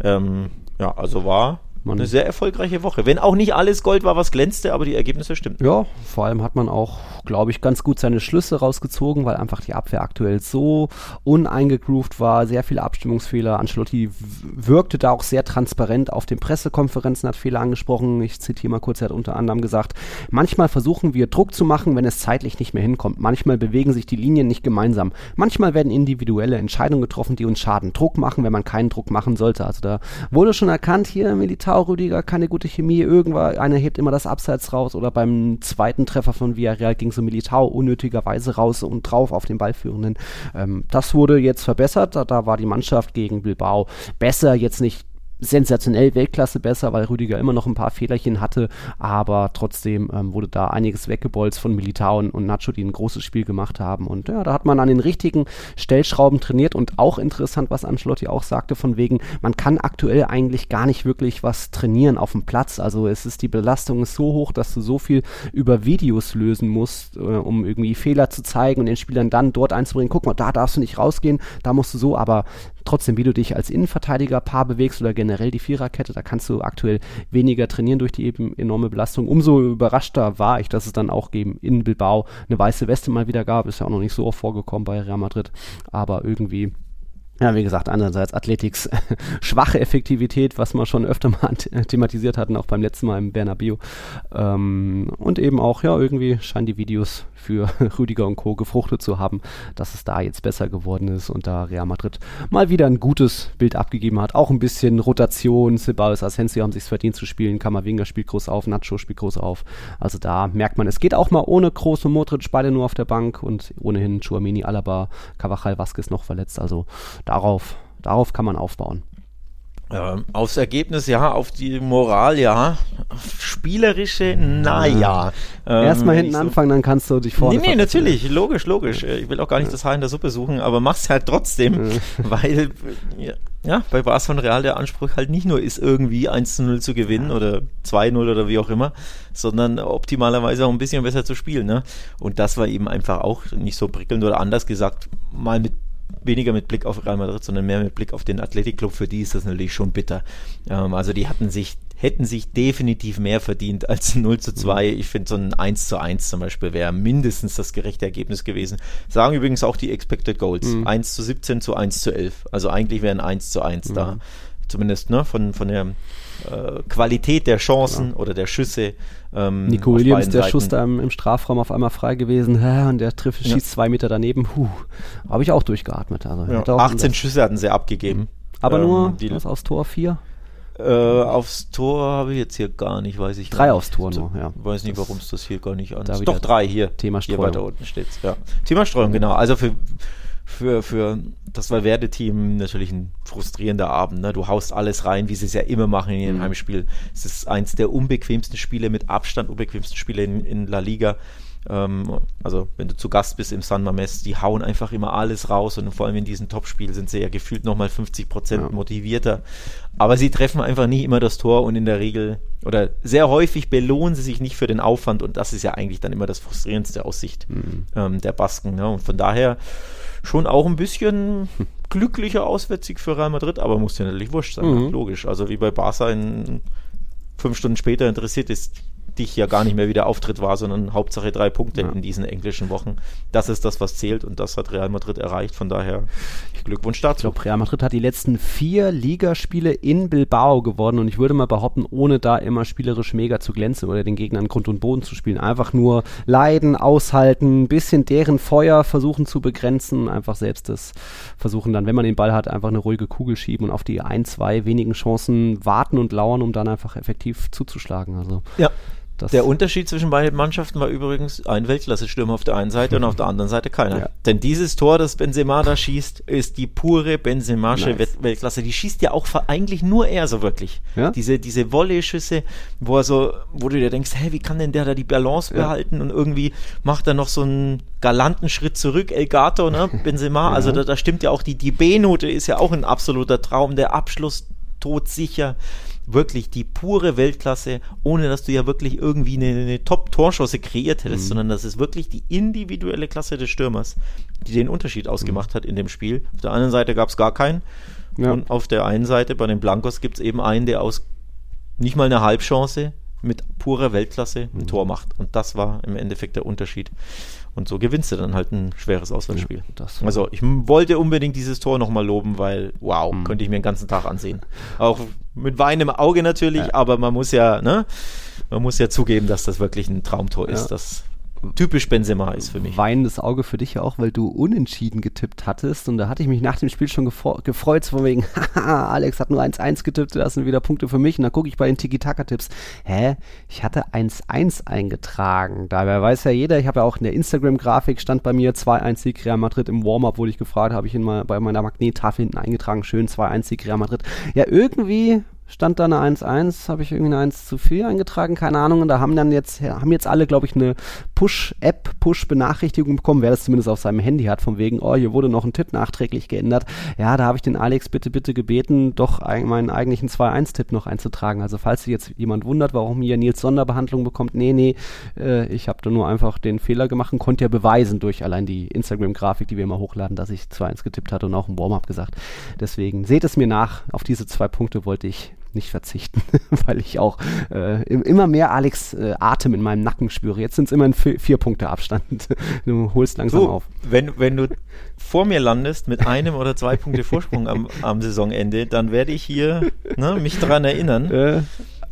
Ähm, ja, also war man eine sehr erfolgreiche Woche. Wenn auch nicht alles Gold war, was glänzte, aber die Ergebnisse stimmten. Ja, vor allem hat man auch, glaube ich, ganz gut seine Schlüsse rausgezogen, weil einfach die Abwehr aktuell so uneingegroovt war, sehr viele Abstimmungsfehler. Ancelotti wirkte da auch sehr transparent auf den Pressekonferenzen, hat Fehler angesprochen. Ich zitiere mal kurz, er hat unter anderem gesagt, manchmal versuchen wir Druck zu machen, wenn es zeitlich nicht mehr hinkommt. Manchmal bewegen sich die Linien nicht gemeinsam. Manchmal werden individuelle Entscheidungen getroffen, die uns schaden. Druck machen, wenn man keinen Druck machen sollte. Also da wurde schon erkannt, hier Militar Militao, Rüdiger, keine gute Chemie, irgendwann, einer hebt immer das Abseits raus oder beim zweiten Treffer von Villarreal ging so Militao unnötigerweise raus und drauf auf den Ballführenden. Ähm, das wurde jetzt verbessert, da, da war die Mannschaft gegen Bilbao besser, jetzt nicht sensationell Weltklasse besser, weil Rüdiger immer noch ein paar Fehlerchen hatte, aber trotzdem ähm, wurde da einiges weggebolzt von Militao und, Nacho, die ein großes Spiel gemacht haben. Und ja, da hat man an den richtigen Stellschrauben trainiert und auch interessant, was Ancelotti auch sagte, von wegen, man kann aktuell eigentlich gar nicht wirklich was trainieren auf dem Platz, also es ist die Belastung ist so hoch, dass du so viel über Videos lösen musst, äh, um irgendwie Fehler zu zeigen und den Spielern dann dort einzubringen, guck mal, da darfst du nicht rausgehen, da musst du so, aber trotzdem, wie du dich als Innenverteidiger Paar bewegst oder generell die Viererkette, da kannst du aktuell weniger trainieren durch die eben enorme Belastung. Umso überraschter war ich, dass es dann auch eben in Bilbao eine weiße Weste mal wieder gab. Ist ja auch noch nicht so oft vorgekommen bei Real Madrid, aber irgendwie ja, wie gesagt, einerseits Athletics schwache Effektivität, was wir schon öfter mal thematisiert hatten, auch beim letzten Mal im Bernabeu. Ähm, und eben auch, ja, irgendwie scheinen die Videos für Rüdiger und Co. gefruchtet zu haben, dass es da jetzt besser geworden ist und da Real Madrid mal wieder ein gutes Bild abgegeben hat. Auch ein bisschen Rotation, Ceballos, Asensio haben sich verdient zu spielen, Kamavinga spielt groß auf, Nacho spielt groß auf. Also da merkt man, es geht auch mal ohne große Modric, beide nur auf der Bank und ohnehin Chuamini, Alaba, Cavachal, Vasquez noch verletzt. Also darauf, darauf kann man aufbauen. Ähm, aufs Ergebnis ja, auf die Moral ja, spielerische naja. Ähm, Erstmal hinten so anfangen, dann kannst du dich vorne. Nee, nee, natürlich, logisch, logisch. Ich will auch gar nicht das Haar in der Suppe suchen, aber mach's halt trotzdem, weil ja, bei Barca und Real der Anspruch halt nicht nur ist, irgendwie 1 zu 0 zu gewinnen oder 2-0 oder wie auch immer, sondern optimalerweise auch ein bisschen besser zu spielen. Ne? Und das war eben einfach auch nicht so prickelnd oder anders gesagt, mal mit weniger mit Blick auf Real Madrid, sondern mehr mit Blick auf den Athletikclub. Für die ist das natürlich schon bitter. Ähm, also die hatten sich, hätten sich definitiv mehr verdient als 0 zu 2. Mhm. Ich finde, so ein 1 zu 1 zum Beispiel wäre mindestens das gerechte Ergebnis gewesen. Sagen übrigens auch die Expected Goals. Mhm. 1 zu 17 zu 1 zu 11. Also eigentlich wären 1 zu 1 mhm. da. Zumindest ne, von, von der äh, Qualität der Chancen ja. oder der Schüsse. Ähm, Nico Williams, der Seiten. Schuss da im, im, Strafraum auf einmal frei gewesen und der trifft, schießt ja. zwei Meter daneben. Habe ich auch durchgeatmet. Also, ja. auch 18 Schüsse hatten sie abgegeben. Aber ähm, nur die, was aufs Tor? Vier? Äh, aufs Tor habe ich jetzt hier gar nicht, weiß ich Drei aufs Tor nur, ja. Weiß nicht, warum es das hier gar nicht an Doch, drei hier. Thema Streuung. Hier weiter unten steht Ja. Thema Streuung, genau. Also für für, für das Valverde-Team natürlich ein frustrierender Abend. Ne? Du haust alles rein, wie sie es ja immer machen in ihrem mhm. Heimspiel. Es ist eins der unbequemsten Spiele, mit Abstand unbequemsten Spiele in, in La Liga. Ähm, also wenn du zu Gast bist im San Mames, die hauen einfach immer alles raus und vor allem in diesem Topspiel sind sie ja gefühlt nochmal 50 Prozent ja. motivierter. Aber sie treffen einfach nie immer das Tor und in der Regel oder sehr häufig belohnen sie sich nicht für den Aufwand und das ist ja eigentlich dann immer das frustrierendste aus Sicht mhm. ähm, der Basken. Ne? Und von daher schon auch ein bisschen glücklicher Auswärtssieg für Real Madrid, aber muss ja natürlich wurscht sein, mhm. logisch. Also wie bei Barca in fünf Stunden später interessiert ist dich ja gar nicht mehr wie der Auftritt war, sondern Hauptsache drei Punkte ja. in diesen englischen Wochen. Das ist das, was zählt und das hat Real Madrid erreicht. Von daher Glückwunsch dazu. Ich glaube, Real Madrid hat die letzten vier Ligaspiele in Bilbao gewonnen und ich würde mal behaupten, ohne da immer spielerisch mega zu glänzen oder den Gegnern Grund und Boden zu spielen. Einfach nur leiden, aushalten, ein bisschen deren Feuer versuchen zu begrenzen, einfach selbst das versuchen dann, wenn man den Ball hat, einfach eine ruhige Kugel schieben und auf die ein, zwei wenigen Chancen warten und lauern, um dann einfach effektiv zuzuschlagen. Also ja. Das der Unterschied zwischen beiden Mannschaften war übrigens ein Weltklasse-Stürmer auf der einen Seite und auf der anderen Seite keiner. Ja. Denn dieses Tor, das Benzema da schießt, ist die pure Benzemasche nice. Weltklasse. Die schießt ja auch eigentlich nur er so wirklich. Ja? Diese, diese Volley-Schüsse, wo er so, wo du dir denkst, hey, wie kann denn der da die Balance ja. behalten und irgendwie macht er noch so einen galanten Schritt zurück, El Gato, ne, Benzema. Also da, da stimmt ja auch die, die B-Note ist ja auch ein absoluter Traum. Der Abschluss todsicher wirklich die pure Weltklasse, ohne dass du ja wirklich irgendwie eine, eine Top-Torschosse kreiert hättest, mhm. sondern das ist wirklich die individuelle Klasse des Stürmers, die den Unterschied ausgemacht mhm. hat in dem Spiel. Auf der anderen Seite gab es gar keinen. Ja. Und auf der einen Seite bei den Blancos gibt es eben einen, der aus nicht mal eine Halbchance mit purer Weltklasse ein mhm. Tor macht. Und das war im Endeffekt der Unterschied. Und so gewinnst du dann halt ein schweres Auswärtsspiel. Ja, also ich wollte unbedingt dieses Tor nochmal loben, weil wow, mhm. könnte ich mir den ganzen Tag ansehen. Auch mit Wein im Auge natürlich, ja. aber man muss ja, ne, man muss ja zugeben, dass das wirklich ein Traumtor ist. Das typisch Benzema ist für mich. Weinendes Auge für dich auch, weil du unentschieden getippt hattest. Und da hatte ich mich nach dem Spiel schon gefreut, von wegen, haha, Alex hat nur 1-1 getippt, das sind wieder Punkte für mich. Und dann gucke ich bei den Tiki-Taka-Tipps, hä, ich hatte 1-1 eingetragen. Dabei weiß ja jeder, ich habe ja auch in der Instagram-Grafik, stand bei mir 2-1 Sieg Real Madrid im Warm-Up, wurde ich gefragt, habe ich in mal, bei meiner Magnettafel hinten eingetragen, schön 2-1 Sieg Real Madrid. Ja, irgendwie stand da eine 1-1, habe ich irgendwie eine 1 zu 4 eingetragen, keine Ahnung. Und da haben dann jetzt, haben jetzt alle, glaube ich, eine Push-App, Push-Benachrichtigung bekommen, wer das zumindest auf seinem Handy hat, von wegen, oh, hier wurde noch ein Tipp nachträglich geändert. Ja, da habe ich den Alex bitte, bitte gebeten, doch meinen eigentlichen 2-1-Tipp noch einzutragen. Also falls sich jetzt jemand wundert, warum hier Nils Sonderbehandlung bekommt, nee, nee, äh, ich habe da nur einfach den Fehler gemacht und konnte ja beweisen durch allein die Instagram-Grafik, die wir immer hochladen, dass ich 2-1 getippt hatte und auch im Warm-up gesagt. Deswegen seht es mir nach, auf diese zwei Punkte wollte ich nicht verzichten, weil ich auch äh, immer mehr Alex äh, Atem in meinem Nacken spüre. Jetzt sind es immerhin vier, vier Punkte Abstand. du holst langsam so, auf. Wenn, wenn du vor mir landest mit einem oder zwei Punkte Vorsprung am, am Saisonende, dann werde ich hier ne, mich daran erinnern, äh.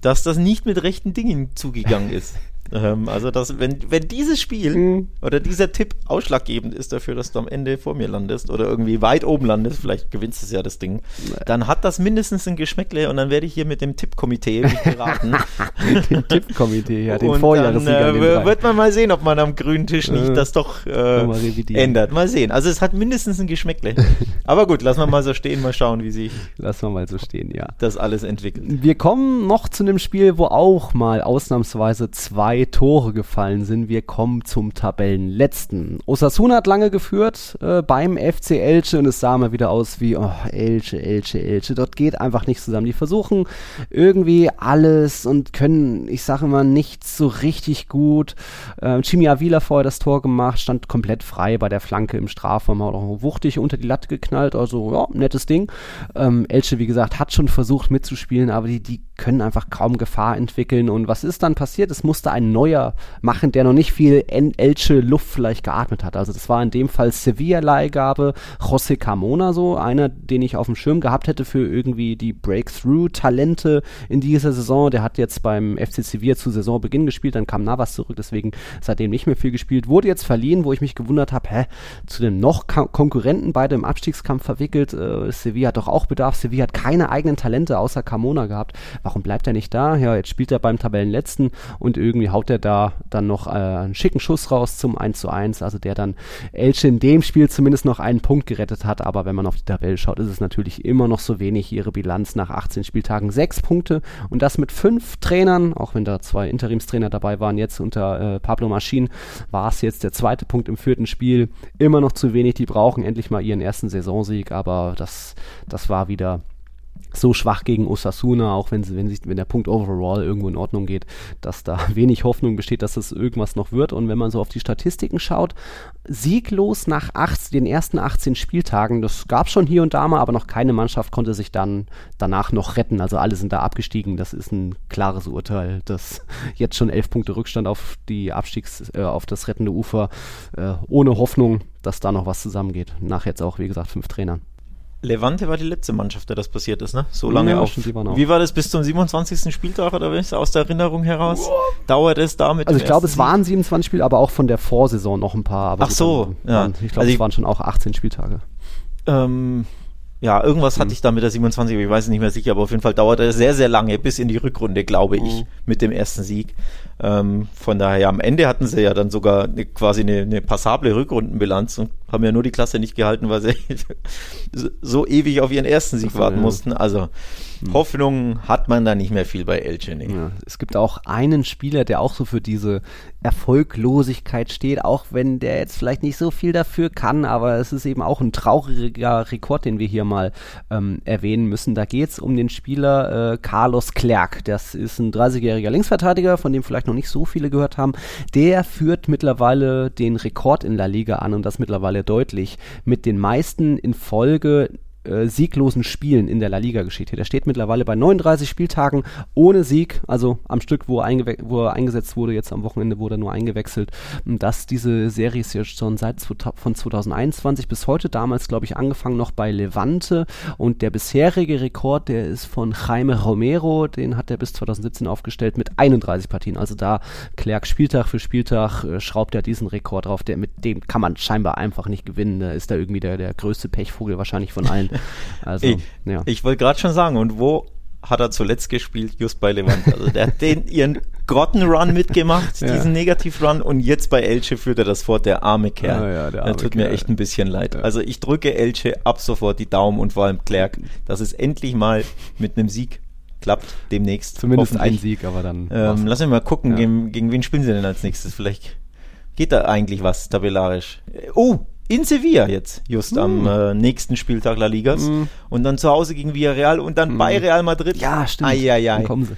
dass das nicht mit rechten Dingen zugegangen ist. Ähm, also, dass, wenn, wenn dieses Spiel mhm. oder dieser Tipp ausschlaggebend ist dafür, dass du am Ende vor mir landest oder irgendwie weit oben landest, vielleicht gewinnst du ja das Ding, dann hat das mindestens ein Geschmäckle und dann werde ich hier mit dem Tippkomitee beraten. dem Tippkomitee, ja, den und Vorjahressieger. Dann äh, wird man mal sehen, ob man am grünen Tisch nicht äh, das doch äh, mal ändert. Mal sehen. Also, es hat mindestens ein Geschmäckle. Aber gut, lassen wir mal so stehen, mal schauen, wie sich lassen wir mal so stehen, ja. das alles entwickelt. Wir kommen noch zu einem Spiel, wo auch mal ausnahmsweise zwei Tore gefallen sind. Wir kommen zum Tabellenletzten. Osasuna hat lange geführt äh, beim FC Elche und es sah mal wieder aus wie oh, Elche, Elche, Elche. Dort geht einfach nichts zusammen. Die versuchen irgendwie alles und können, ich sage immer, nichts so richtig gut. Ähm, Chimi Avila vorher das Tor gemacht, stand komplett frei bei der Flanke im Strafraum, hat auch wuchtig unter die Latte geknallt. Also ja, nettes Ding. Ähm, Elche, wie gesagt, hat schon versucht mitzuspielen, aber die, die können einfach kaum Gefahr entwickeln. Und was ist dann passiert? Es musste ein neuer machen, der noch nicht viel Elche Luft vielleicht geatmet hat. Also das war in dem Fall Sevilla-Leihgabe, José Carmona so, einer, den ich auf dem Schirm gehabt hätte für irgendwie die Breakthrough-Talente in dieser Saison. Der hat jetzt beim FC Sevilla zu Saisonbeginn gespielt, dann kam Navas zurück, deswegen seitdem nicht mehr viel gespielt. Wurde jetzt verliehen, wo ich mich gewundert habe, hä, zu dem noch Konkurrenten beide im Abstiegskampf verwickelt. Äh, Sevilla hat doch auch Bedarf. Sevilla hat keine eigenen Talente außer Carmona gehabt. Warum bleibt er nicht da? Ja, jetzt spielt er beim Tabellenletzten und irgendwie haut er da dann noch äh, einen schicken Schuss raus zum 1 zu 1, also der dann Elche in dem Spiel zumindest noch einen Punkt gerettet hat, aber wenn man auf die Tabelle schaut, ist es natürlich immer noch so wenig. Ihre Bilanz nach 18 Spieltagen sechs Punkte und das mit fünf Trainern, auch wenn da zwei Interimstrainer dabei waren, jetzt unter äh, Pablo Maschin war es jetzt der zweite Punkt im vierten Spiel. Immer noch zu wenig, die brauchen endlich mal ihren ersten Saisonsieg, aber das, das war wieder so schwach gegen Osasuna, auch wenn, wenn, sich, wenn der Punkt overall irgendwo in Ordnung geht, dass da wenig Hoffnung besteht, dass das irgendwas noch wird. Und wenn man so auf die Statistiken schaut, sieglos nach acht, den ersten 18 Spieltagen, das gab es schon hier und da mal, aber noch keine Mannschaft konnte sich dann danach noch retten. Also alle sind da abgestiegen. Das ist ein klares Urteil, dass jetzt schon elf Punkte Rückstand auf die Abstiegs, äh, auf das rettende Ufer, äh, ohne Hoffnung, dass da noch was zusammengeht. Nach jetzt auch, wie gesagt, fünf Trainern. Levante war die letzte Mannschaft, der das passiert ist, ne? So lange ja, auf. Wie war das bis zum 27. Spieltag oder was? Aus der Erinnerung heraus? Dauert es damit? Also ich glaube, es waren 27 Spiele, aber auch von der Vorsaison noch ein paar. Ach so, ja. ich glaube, also es waren schon auch 18 Spieltage. Ähm, ja, irgendwas mhm. hatte ich da mit der 27, ich weiß nicht mehr sicher, aber auf jeden Fall dauerte es sehr, sehr lange, bis in die Rückrunde, glaube ich, mhm. mit dem ersten Sieg. Ähm, von daher, ja, am Ende hatten sie ja dann sogar eine, quasi eine, eine passable Rückrundenbilanz und haben ja nur die Klasse nicht gehalten, weil sie so ewig auf ihren ersten Sieg warten mussten. Also. Hoffnung hat man da nicht mehr viel bei El ja, Es gibt auch einen Spieler, der auch so für diese Erfolglosigkeit steht, auch wenn der jetzt vielleicht nicht so viel dafür kann, aber es ist eben auch ein trauriger Rekord, den wir hier mal ähm, erwähnen müssen. Da geht es um den Spieler äh, Carlos Clerc. Das ist ein 30-jähriger Linksverteidiger, von dem vielleicht noch nicht so viele gehört haben. Der führt mittlerweile den Rekord in La Liga an und das mittlerweile deutlich mit den meisten in Folge äh, sieglosen Spielen in der La Liga-Geschichte. Der steht mittlerweile bei 39 Spieltagen ohne Sieg, also am Stück, wo er, wo er eingesetzt wurde, jetzt am Wochenende wurde er nur eingewechselt. Das, diese Serie ist jetzt schon seit von 2021 bis heute, damals glaube ich angefangen noch bei Levante und der bisherige Rekord, der ist von Jaime Romero, den hat er bis 2017 aufgestellt mit 31 Partien. Also da Klerk Spieltag für Spieltag äh, schraubt er diesen Rekord drauf, der, mit dem kann man scheinbar einfach nicht gewinnen. Da ist er irgendwie der, der größte Pechvogel wahrscheinlich von allen. Also, ich, ja. ich wollte gerade schon sagen, und wo hat er zuletzt gespielt? Just bei Levante. Also der hat den ihren Grottenrun mitgemacht, ja. diesen Negativrun und jetzt bei Elche führt er das fort, der arme Kerl. Ah, ja, der arme tut Kerl. mir echt ein bisschen leid. Ja. Also ich drücke Elche ab sofort die Daumen und vor allem Klerk, dass es endlich mal mit einem Sieg klappt demnächst. Zumindest ein Sieg, aber dann. Ähm, lass mich mal gucken, gegen, gegen wen spielen sie denn als nächstes? Vielleicht geht da eigentlich was tabellarisch. Oh, in Sevilla jetzt, just mm. am äh, nächsten Spieltag La Ligas. Mm. Und dann zu Hause gegen Villarreal und dann mm. bei Real Madrid. Ja, stimmt. Eieiei. kommen sie.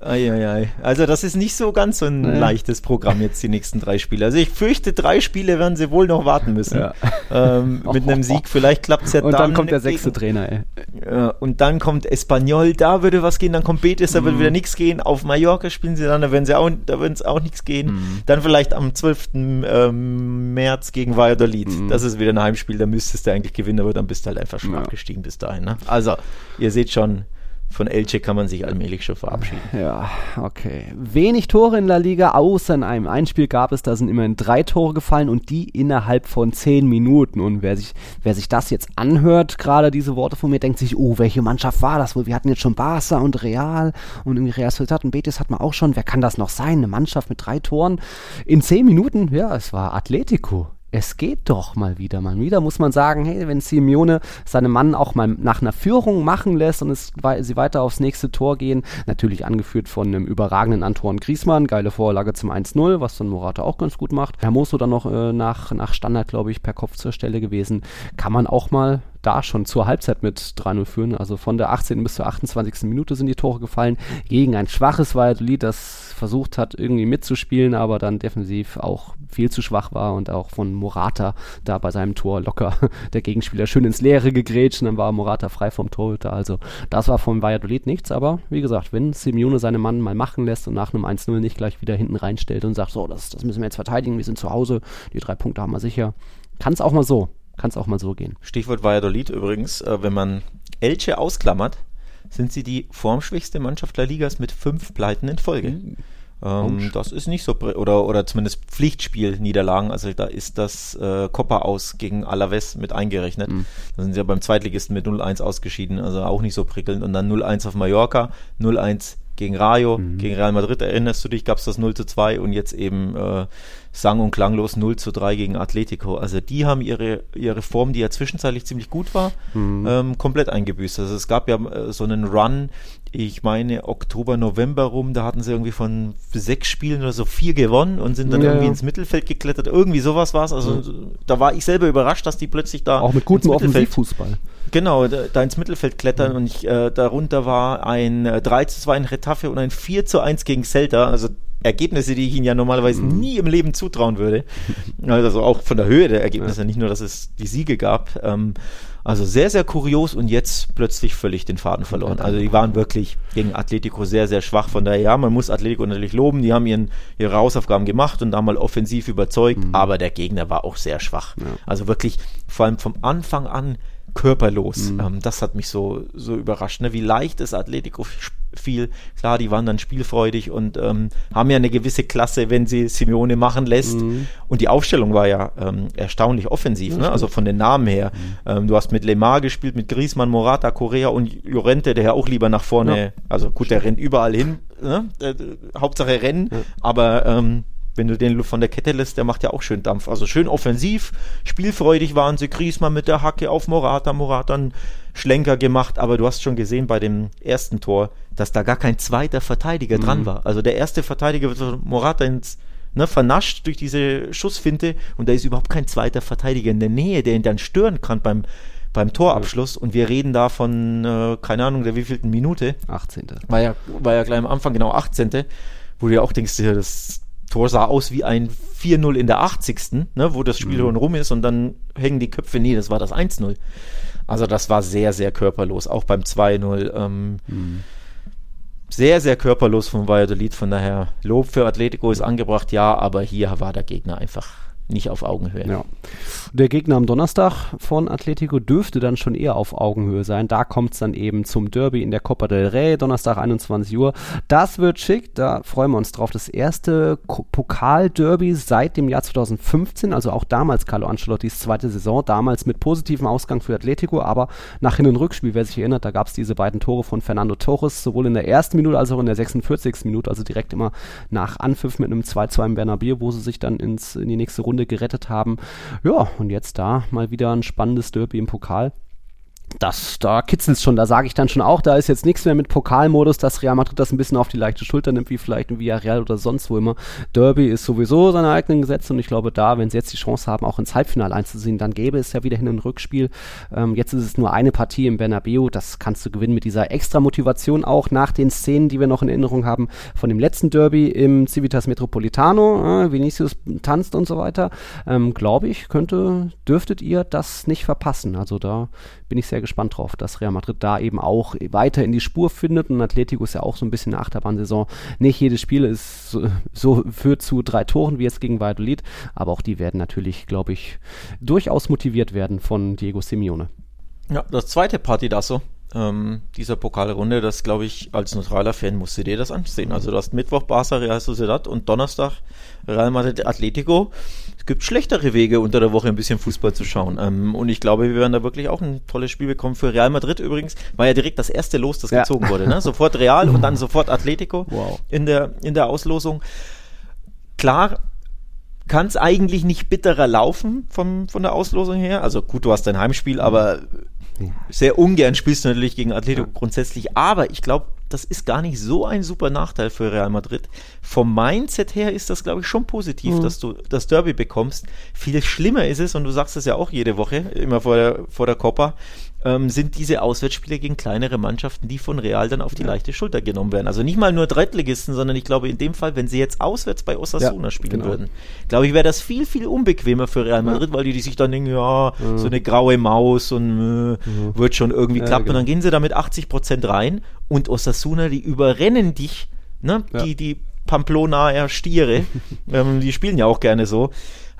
Eieiei. Also das ist nicht so ganz so ein nee. leichtes Programm jetzt, die nächsten drei Spiele. Also ich fürchte, drei Spiele werden sie wohl noch warten müssen. Ja. Ähm, mit einem Sieg. Vielleicht klappt es ja und dann. Und dann kommt der sechste gegen, Trainer, ey. Äh, und dann kommt Espanyol, da würde was gehen. Dann kommt Betis, da wird wieder nichts gehen. Auf Mallorca spielen sie dann, da werden sie auch, da wird es auch nichts gehen. Dann vielleicht am 12. Ähm, März gegen Valladolid. Mhm. Das ist wieder ein Heimspiel, da müsstest du eigentlich gewinnen, aber dann bist du halt einfach schon ja. abgestiegen bis dahin. Ne? Also, ihr seht schon, von Elche kann man sich allmählich schon verabschieden. Ja, okay. Wenig Tore in der Liga, außer in einem Einspiel gab es, da sind immerhin drei Tore gefallen und die innerhalb von zehn Minuten. Und wer sich, wer sich das jetzt anhört, gerade diese Worte von mir, denkt sich, oh, welche Mannschaft war das wohl? Wir hatten jetzt schon Barca und Real und irgendwie Real Sociedad und Betis hat man auch schon. Wer kann das noch sein? Eine Mannschaft mit drei Toren in zehn Minuten? Ja, es war Atletico es geht doch mal wieder. Mal wieder muss man sagen, hey, wenn Simeone seinen Mann auch mal nach einer Führung machen lässt und es, sie weiter aufs nächste Tor gehen, natürlich angeführt von einem überragenden Antoine Griesmann, geile Vorlage zum 1-0, was dann Morata auch ganz gut macht. Hermoso dann noch äh, nach, nach Standard, glaube ich, per Kopf zur Stelle gewesen. Kann man auch mal da schon zur Halbzeit mit 3-0 führen. Also von der 18. bis zur 28. Minute sind die Tore gefallen gegen ein schwaches Valladolid, das versucht hat, irgendwie mitzuspielen, aber dann defensiv auch viel zu schwach war und auch von Morata da bei seinem Tor locker der Gegenspieler schön ins Leere gegrätscht und dann war Morata frei vom Torhüter. Also das war von Valladolid nichts, aber wie gesagt, wenn Simeone seinen Mann mal machen lässt und nach einem 1-0 nicht gleich wieder hinten reinstellt und sagt, so, das, das müssen wir jetzt verteidigen, wir sind zu Hause, die drei Punkte haben wir sicher, kann es auch mal so, kann es auch mal so gehen. Stichwort Valladolid übrigens, äh, wenn man Elche ausklammert, sind sie die formschwächste Mannschaft der Ligas mit fünf Pleiten in Folge. Mhm. Ähm, das ist nicht so, oder, oder zumindest Pflichtspiel-Niederlagen. Also da ist das äh, Copa aus gegen Alaves mit eingerechnet. Mhm. Da sind sie ja beim Zweitligisten mit 0-1 ausgeschieden, also auch nicht so prickelnd. Und dann 0-1 auf Mallorca, 0-1 gegen Rayo, mhm. gegen Real Madrid, erinnerst du dich, gab es das 0 2 und jetzt eben äh, sang- und klanglos 0 zu 3 gegen Atletico. Also die haben ihre, ihre Form, die ja zwischenzeitlich ziemlich gut war, mhm. ähm, komplett eingebüßt. Also es gab ja äh, so einen Run, ich meine Oktober, November rum, da hatten sie irgendwie von sechs Spielen oder so vier gewonnen und sind dann ja, irgendwie ja. ins Mittelfeld geklettert. Irgendwie sowas war es. Also mhm. da war ich selber überrascht, dass die plötzlich da auch mit gutem Offensivfußball. Genau, da, da, ins Mittelfeld klettern mhm. und ich, äh, darunter war ein äh, 3 zu 2 in Retafe und ein 4 zu 1 gegen Celta. Also Ergebnisse, die ich ihnen ja normalerweise mhm. nie im Leben zutrauen würde. Also auch von der Höhe der Ergebnisse, ja. nicht nur, dass es die Siege gab. Ähm, also sehr, sehr kurios und jetzt plötzlich völlig den Faden verloren. Also die waren wirklich gegen Atletico sehr, sehr schwach. Von daher, ja, man muss Atletico natürlich loben. Die haben ihren, ihre Hausaufgaben gemacht und da mal offensiv überzeugt. Mhm. Aber der Gegner war auch sehr schwach. Ja. Also wirklich vor allem vom Anfang an körperlos. Mhm. Ähm, das hat mich so, so überrascht, ne? wie leicht es Atletico fiel. Klar, die waren dann spielfreudig und ähm, haben ja eine gewisse Klasse, wenn sie Simeone machen lässt. Mhm. Und die Aufstellung war ja ähm, erstaunlich offensiv, ne? also von den Namen her. Mhm. Ähm, du hast mit Lemar gespielt, mit Griezmann, Morata, Correa und Llorente, der ja auch lieber nach vorne, ja. also gut, der rennt überall hin, ne? äh, Hauptsache Rennen, ja. aber ähm, wenn du den von der Kette lässt, der macht ja auch schön Dampf. Also schön offensiv, spielfreudig waren sie. Griesmann mit der Hacke auf Morata, Morata Schlenker gemacht, aber du hast schon gesehen bei dem ersten Tor, dass da gar kein zweiter Verteidiger mhm. dran war. Also der erste Verteidiger wird von Morata ins Ne, vernascht durch diese Schussfinte und da ist überhaupt kein zweiter Verteidiger in der Nähe, der ihn dann stören kann beim, beim Torabschluss. Und wir reden da von, äh, keine Ahnung, der wievielten Minute. 18. War ja, war ja gleich am Anfang, genau 18. Wo du ja auch denkst, das Tor sah aus wie ein 4-0 in der 80. Ne, wo das Spiel mhm. rum ist und dann hängen die Köpfe. Nee, das war das 1-0. Also das war sehr, sehr körperlos, auch beim 2-0. Ähm, mhm. Sehr, sehr körperlos von Valladolid, von daher Lob für Atletico ist angebracht, ja, aber hier war der Gegner einfach nicht auf Augenhöhe. Ja. Der Gegner am Donnerstag von Atletico dürfte dann schon eher auf Augenhöhe sein. Da kommt es dann eben zum Derby in der Copa del Rey, Donnerstag 21 Uhr. Das wird schick, da freuen wir uns drauf. Das erste Pokalderby seit dem Jahr 2015, also auch damals Carlo Ancelottis zweite Saison, damals mit positivem Ausgang für Atletico, aber nach Hin- und Rückspiel, wer sich erinnert, da gab es diese beiden Tore von Fernando Torres, sowohl in der ersten Minute als auch in der 46. Minute, also direkt immer nach Anpfiff mit einem 2-2 im Bernabeu, wo sie sich dann ins, in die nächste Runde Runde gerettet haben. Ja, und jetzt da mal wieder ein spannendes Derby im Pokal das, da kitzelt es schon, da sage ich dann schon auch, da ist jetzt nichts mehr mit Pokalmodus, dass Real Madrid das ein bisschen auf die leichte Schulter nimmt, wie vielleicht ein Villarreal oder sonst wo immer. Derby ist sowieso seine eigenen Gesetze und ich glaube da, wenn sie jetzt die Chance haben, auch ins Halbfinale einzusehen, dann gäbe es ja wieder hin ein Rückspiel. Ähm, jetzt ist es nur eine Partie im Bernabeu, das kannst du gewinnen mit dieser extra Motivation auch nach den Szenen, die wir noch in Erinnerung haben von dem letzten Derby im Civitas Metropolitano, äh, Vinicius tanzt und so weiter. Ähm, glaube ich, könnte, dürftet ihr das nicht verpassen. Also da bin ich sehr gespannt drauf, dass Real Madrid da eben auch weiter in die Spur findet. Und Atletico ist ja auch so ein bisschen eine Achterbahnsaison. Nicht jedes Spiel ist so, so führt zu drei Toren wie jetzt gegen Valladolid, aber auch die werden natürlich, glaube ich, durchaus motiviert werden von Diego Simeone. Ja, das zweite Partidasso ähm, dieser Pokalrunde, das glaube ich, als neutraler Fan musst du dir das ansehen. Also du hast Mittwoch Barca Real Sociedad und Donnerstag Real Madrid Atletico gibt schlechtere Wege unter der Woche ein bisschen Fußball zu schauen. Ähm, und ich glaube, wir werden da wirklich auch ein tolles Spiel bekommen. Für Real Madrid übrigens war ja direkt das erste Los, das ja. gezogen wurde. Ne? Sofort Real und dann sofort Atletico wow. in, der, in der Auslosung. Klar, kann es eigentlich nicht bitterer laufen vom, von der Auslosung her. Also gut, du hast dein Heimspiel, aber sehr ungern spielst du natürlich gegen Atletico ja. grundsätzlich. Aber ich glaube, das ist gar nicht so ein super Nachteil für Real Madrid. Vom Mindset her ist das, glaube ich, schon positiv, mhm. dass du das Derby bekommst. Viel schlimmer ist es, und du sagst es ja auch jede Woche, immer vor der, vor der Copa, ähm, sind diese Auswärtsspiele gegen kleinere Mannschaften, die von Real dann auf die ja. leichte Schulter genommen werden. Also nicht mal nur Drittligisten, sondern ich glaube in dem Fall, wenn sie jetzt auswärts bei Osasuna ja, spielen genau. würden, glaube ich, wäre das viel, viel unbequemer für Real Madrid, ja. weil die, die sich dann denken, ja, so eine graue Maus und äh, wird schon irgendwie klappen. Genau. Und dann gehen sie da mit 80 Prozent rein und Osasuna, die überrennen dich, ne? Die, die Pamplona Stiere, ähm, die spielen ja auch gerne so.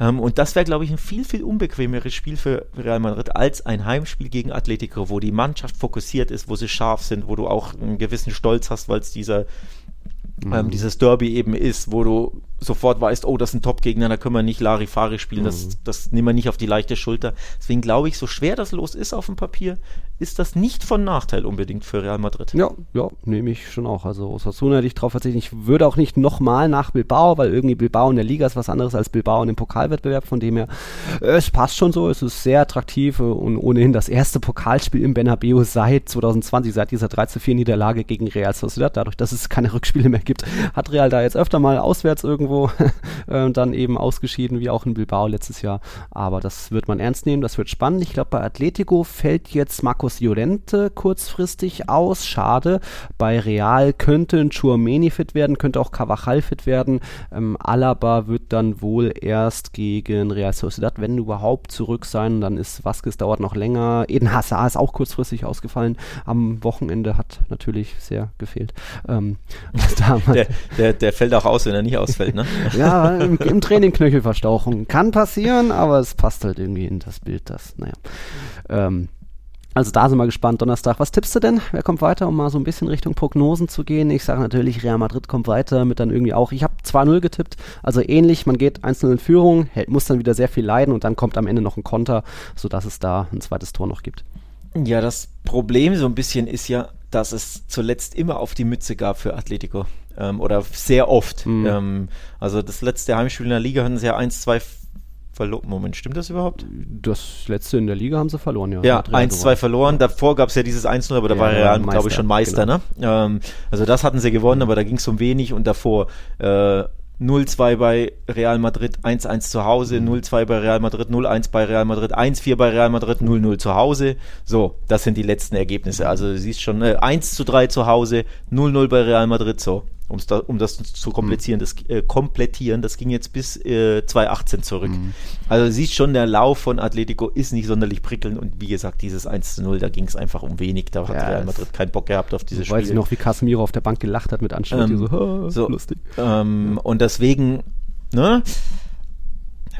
Ähm, und das wäre, glaube ich, ein viel, viel unbequemeres Spiel für Real Madrid als ein Heimspiel gegen Atletico, wo die Mannschaft fokussiert ist, wo sie scharf sind, wo du auch einen gewissen Stolz hast, weil es dieser ähm, mhm. dieses Derby eben ist, wo du sofort weißt, oh, das ist ein Top-Gegner, da können wir nicht Larifari spielen, mhm. das, das nehmen wir nicht auf die leichte Schulter. Deswegen glaube ich, so schwer das los ist auf dem Papier, ist das nicht von Nachteil unbedingt für Real Madrid. Ja, ja, nehme ich schon auch. Also Osasuna hätte ich drauf verzichten. Ich würde auch nicht nochmal nach Bilbao, weil irgendwie Bilbao in der Liga ist was anderes als Bilbao in dem Pokalwettbewerb, von dem her, äh, es passt schon so, es ist sehr attraktiv und ohnehin das erste Pokalspiel im Bernabeu seit 2020, seit dieser 3 4 Niederlage gegen Real Sociedad, dadurch, dass es keine Rückspiele mehr gibt, hat Real da jetzt öfter mal auswärts irgendwo äh, dann eben ausgeschieden, wie auch in Bilbao letztes Jahr. Aber das wird man ernst nehmen, das wird spannend. Ich glaube, bei Atletico fällt jetzt Marco Marcos Llorente kurzfristig aus. Schade. Bei Real könnte ein Chouameni fit werden, könnte auch Cavachal fit werden. Ähm, Alaba wird dann wohl erst gegen Real Sociedad, wenn überhaupt, zurück sein. Dann ist Vasquez dauert noch länger. Eden Hazard ist auch kurzfristig ausgefallen. Am Wochenende hat natürlich sehr gefehlt. Ähm, der, der, der, fällt auch aus, wenn er nicht ausfällt, ne? ja, im, im Training Knöchelverstauchung. Kann passieren, aber es passt halt irgendwie in das Bild, das, naja. Ähm, also da sind wir gespannt. Donnerstag, was tippst du denn? Wer kommt weiter, um mal so ein bisschen Richtung Prognosen zu gehen? Ich sage natürlich, Real Madrid kommt weiter mit dann irgendwie auch. Ich habe 2-0 getippt, also ähnlich. Man geht einzeln in Führung, hält, muss dann wieder sehr viel leiden und dann kommt am Ende noch ein Konter, sodass es da ein zweites Tor noch gibt. Ja, das Problem so ein bisschen ist ja, dass es zuletzt immer auf die Mütze gab für Atletico. Ähm, oder sehr oft. Mhm. Ähm, also das letzte Heimspiel in der Liga hatten sie ja 1-2 verloren. Moment, stimmt das überhaupt? Das letzte in der Liga haben sie verloren, ja. Ja, 1-2 verloren. Davor gab es ja dieses 1-0, aber da ja, war Real, glaube ich, schon Meister, genau. ne? Ähm, also das hatten sie gewonnen, aber da ging es um wenig und davor äh, 0-2 bei Real Madrid, 1-1 zu Hause, 0-2 mhm. bei Real Madrid, 0-1 bei Real Madrid, 1-4 bei Real Madrid, 0-0 zu Hause. So, das sind die letzten Ergebnisse. Also du siehst schon, äh, 1 zu 3 zu Hause, 0-0 bei Real Madrid, so. Um's da, um das zu komplettieren, das, äh, komplettieren, das ging jetzt bis äh, 2018 zurück. Mhm. Also siehst schon, der Lauf von Atletico ist nicht sonderlich prickelnd und wie gesagt, dieses 1 zu 0, da ging es einfach um wenig, da hat Ja, Real es- Madrid keinen Bock gehabt auf dieses Ich weiß Spiel. ich noch, wie Casemiro auf der Bank gelacht hat mit Ancelotti, Ähm, so, "Ha, so, lustig. Ähm, und deswegen, ne,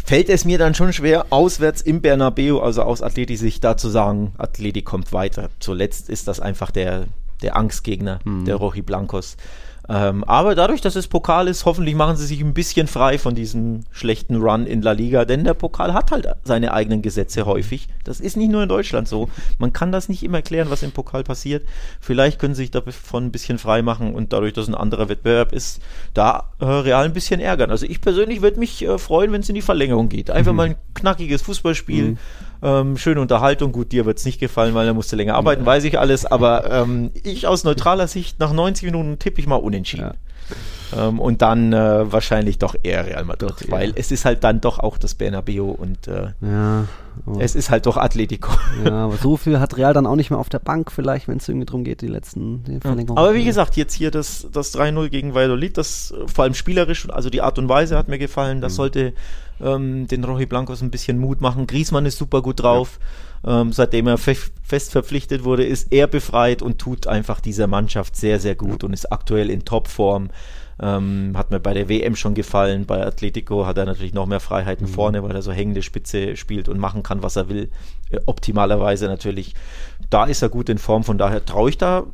fällt es mir dann schon schwer, auswärts im Bernabeu, also aus Atleti-Sicht, da zu sagen, Atleti kommt weiter. Zuletzt ist das einfach der, der Angstgegner, der Rochi Blancos. Ähm, aber dadurch, dass es Pokal ist, hoffentlich machen sie sich ein bisschen frei von diesem schlechten Run in La Liga, denn der Pokal hat halt seine eigenen Gesetze häufig. Das ist nicht nur in Deutschland so. Man kann das nicht immer erklären, was im Pokal passiert. Vielleicht können sie sich davon ein bisschen frei machen und dadurch, dass ein anderer Wettbewerb ist, da äh, Real ein bisschen ärgern. Also ich persönlich würde mich äh, freuen, wenn es in die Verlängerung geht. Einfach mal ein knackiges Fußballspiel. Ähm, schöne Unterhaltung, gut, dir wird es nicht gefallen, weil er musste länger arbeiten, weiß ich alles, aber ähm, ich aus neutraler Sicht nach 90 Minuten tippe ich mal unentschieden. Ähm, und dann äh, wahrscheinlich doch eher Real Madrid, Doch eher. weil es ist halt dann doch auch das Bernabeu und äh, Ja, aber, es ist halt doch Atletico. ja, aber so viel hat Real dann auch nicht mehr auf der Bank, vielleicht, wenn es irgendwie drum geht, die letzten die Verlängerungen. Aber wie gesagt, jetzt hier das, das 3-0 gegen Valladolid, das äh, vor allem spielerisch, also die Art und Weise hat mir gefallen. Das sollte ähm, den Roji Blancos ein bisschen Mut machen. Griezmann ist super gut drauf. Ähm, seitdem er fe fest verpflichtet wurde, ist er befreit und tut einfach dieser Mannschaft sehr, sehr gut und ist aktuell in Topform. Ähm, hat mir bei der WM schon gefallen. Bei Atletico hat er natürlich noch mehr Freiheiten vorne, weil er so hängende Spitze spielt und machen kann, was er will. Äh, optimalerweise natürlich. Da ist er gut in Form, von daher traue ich da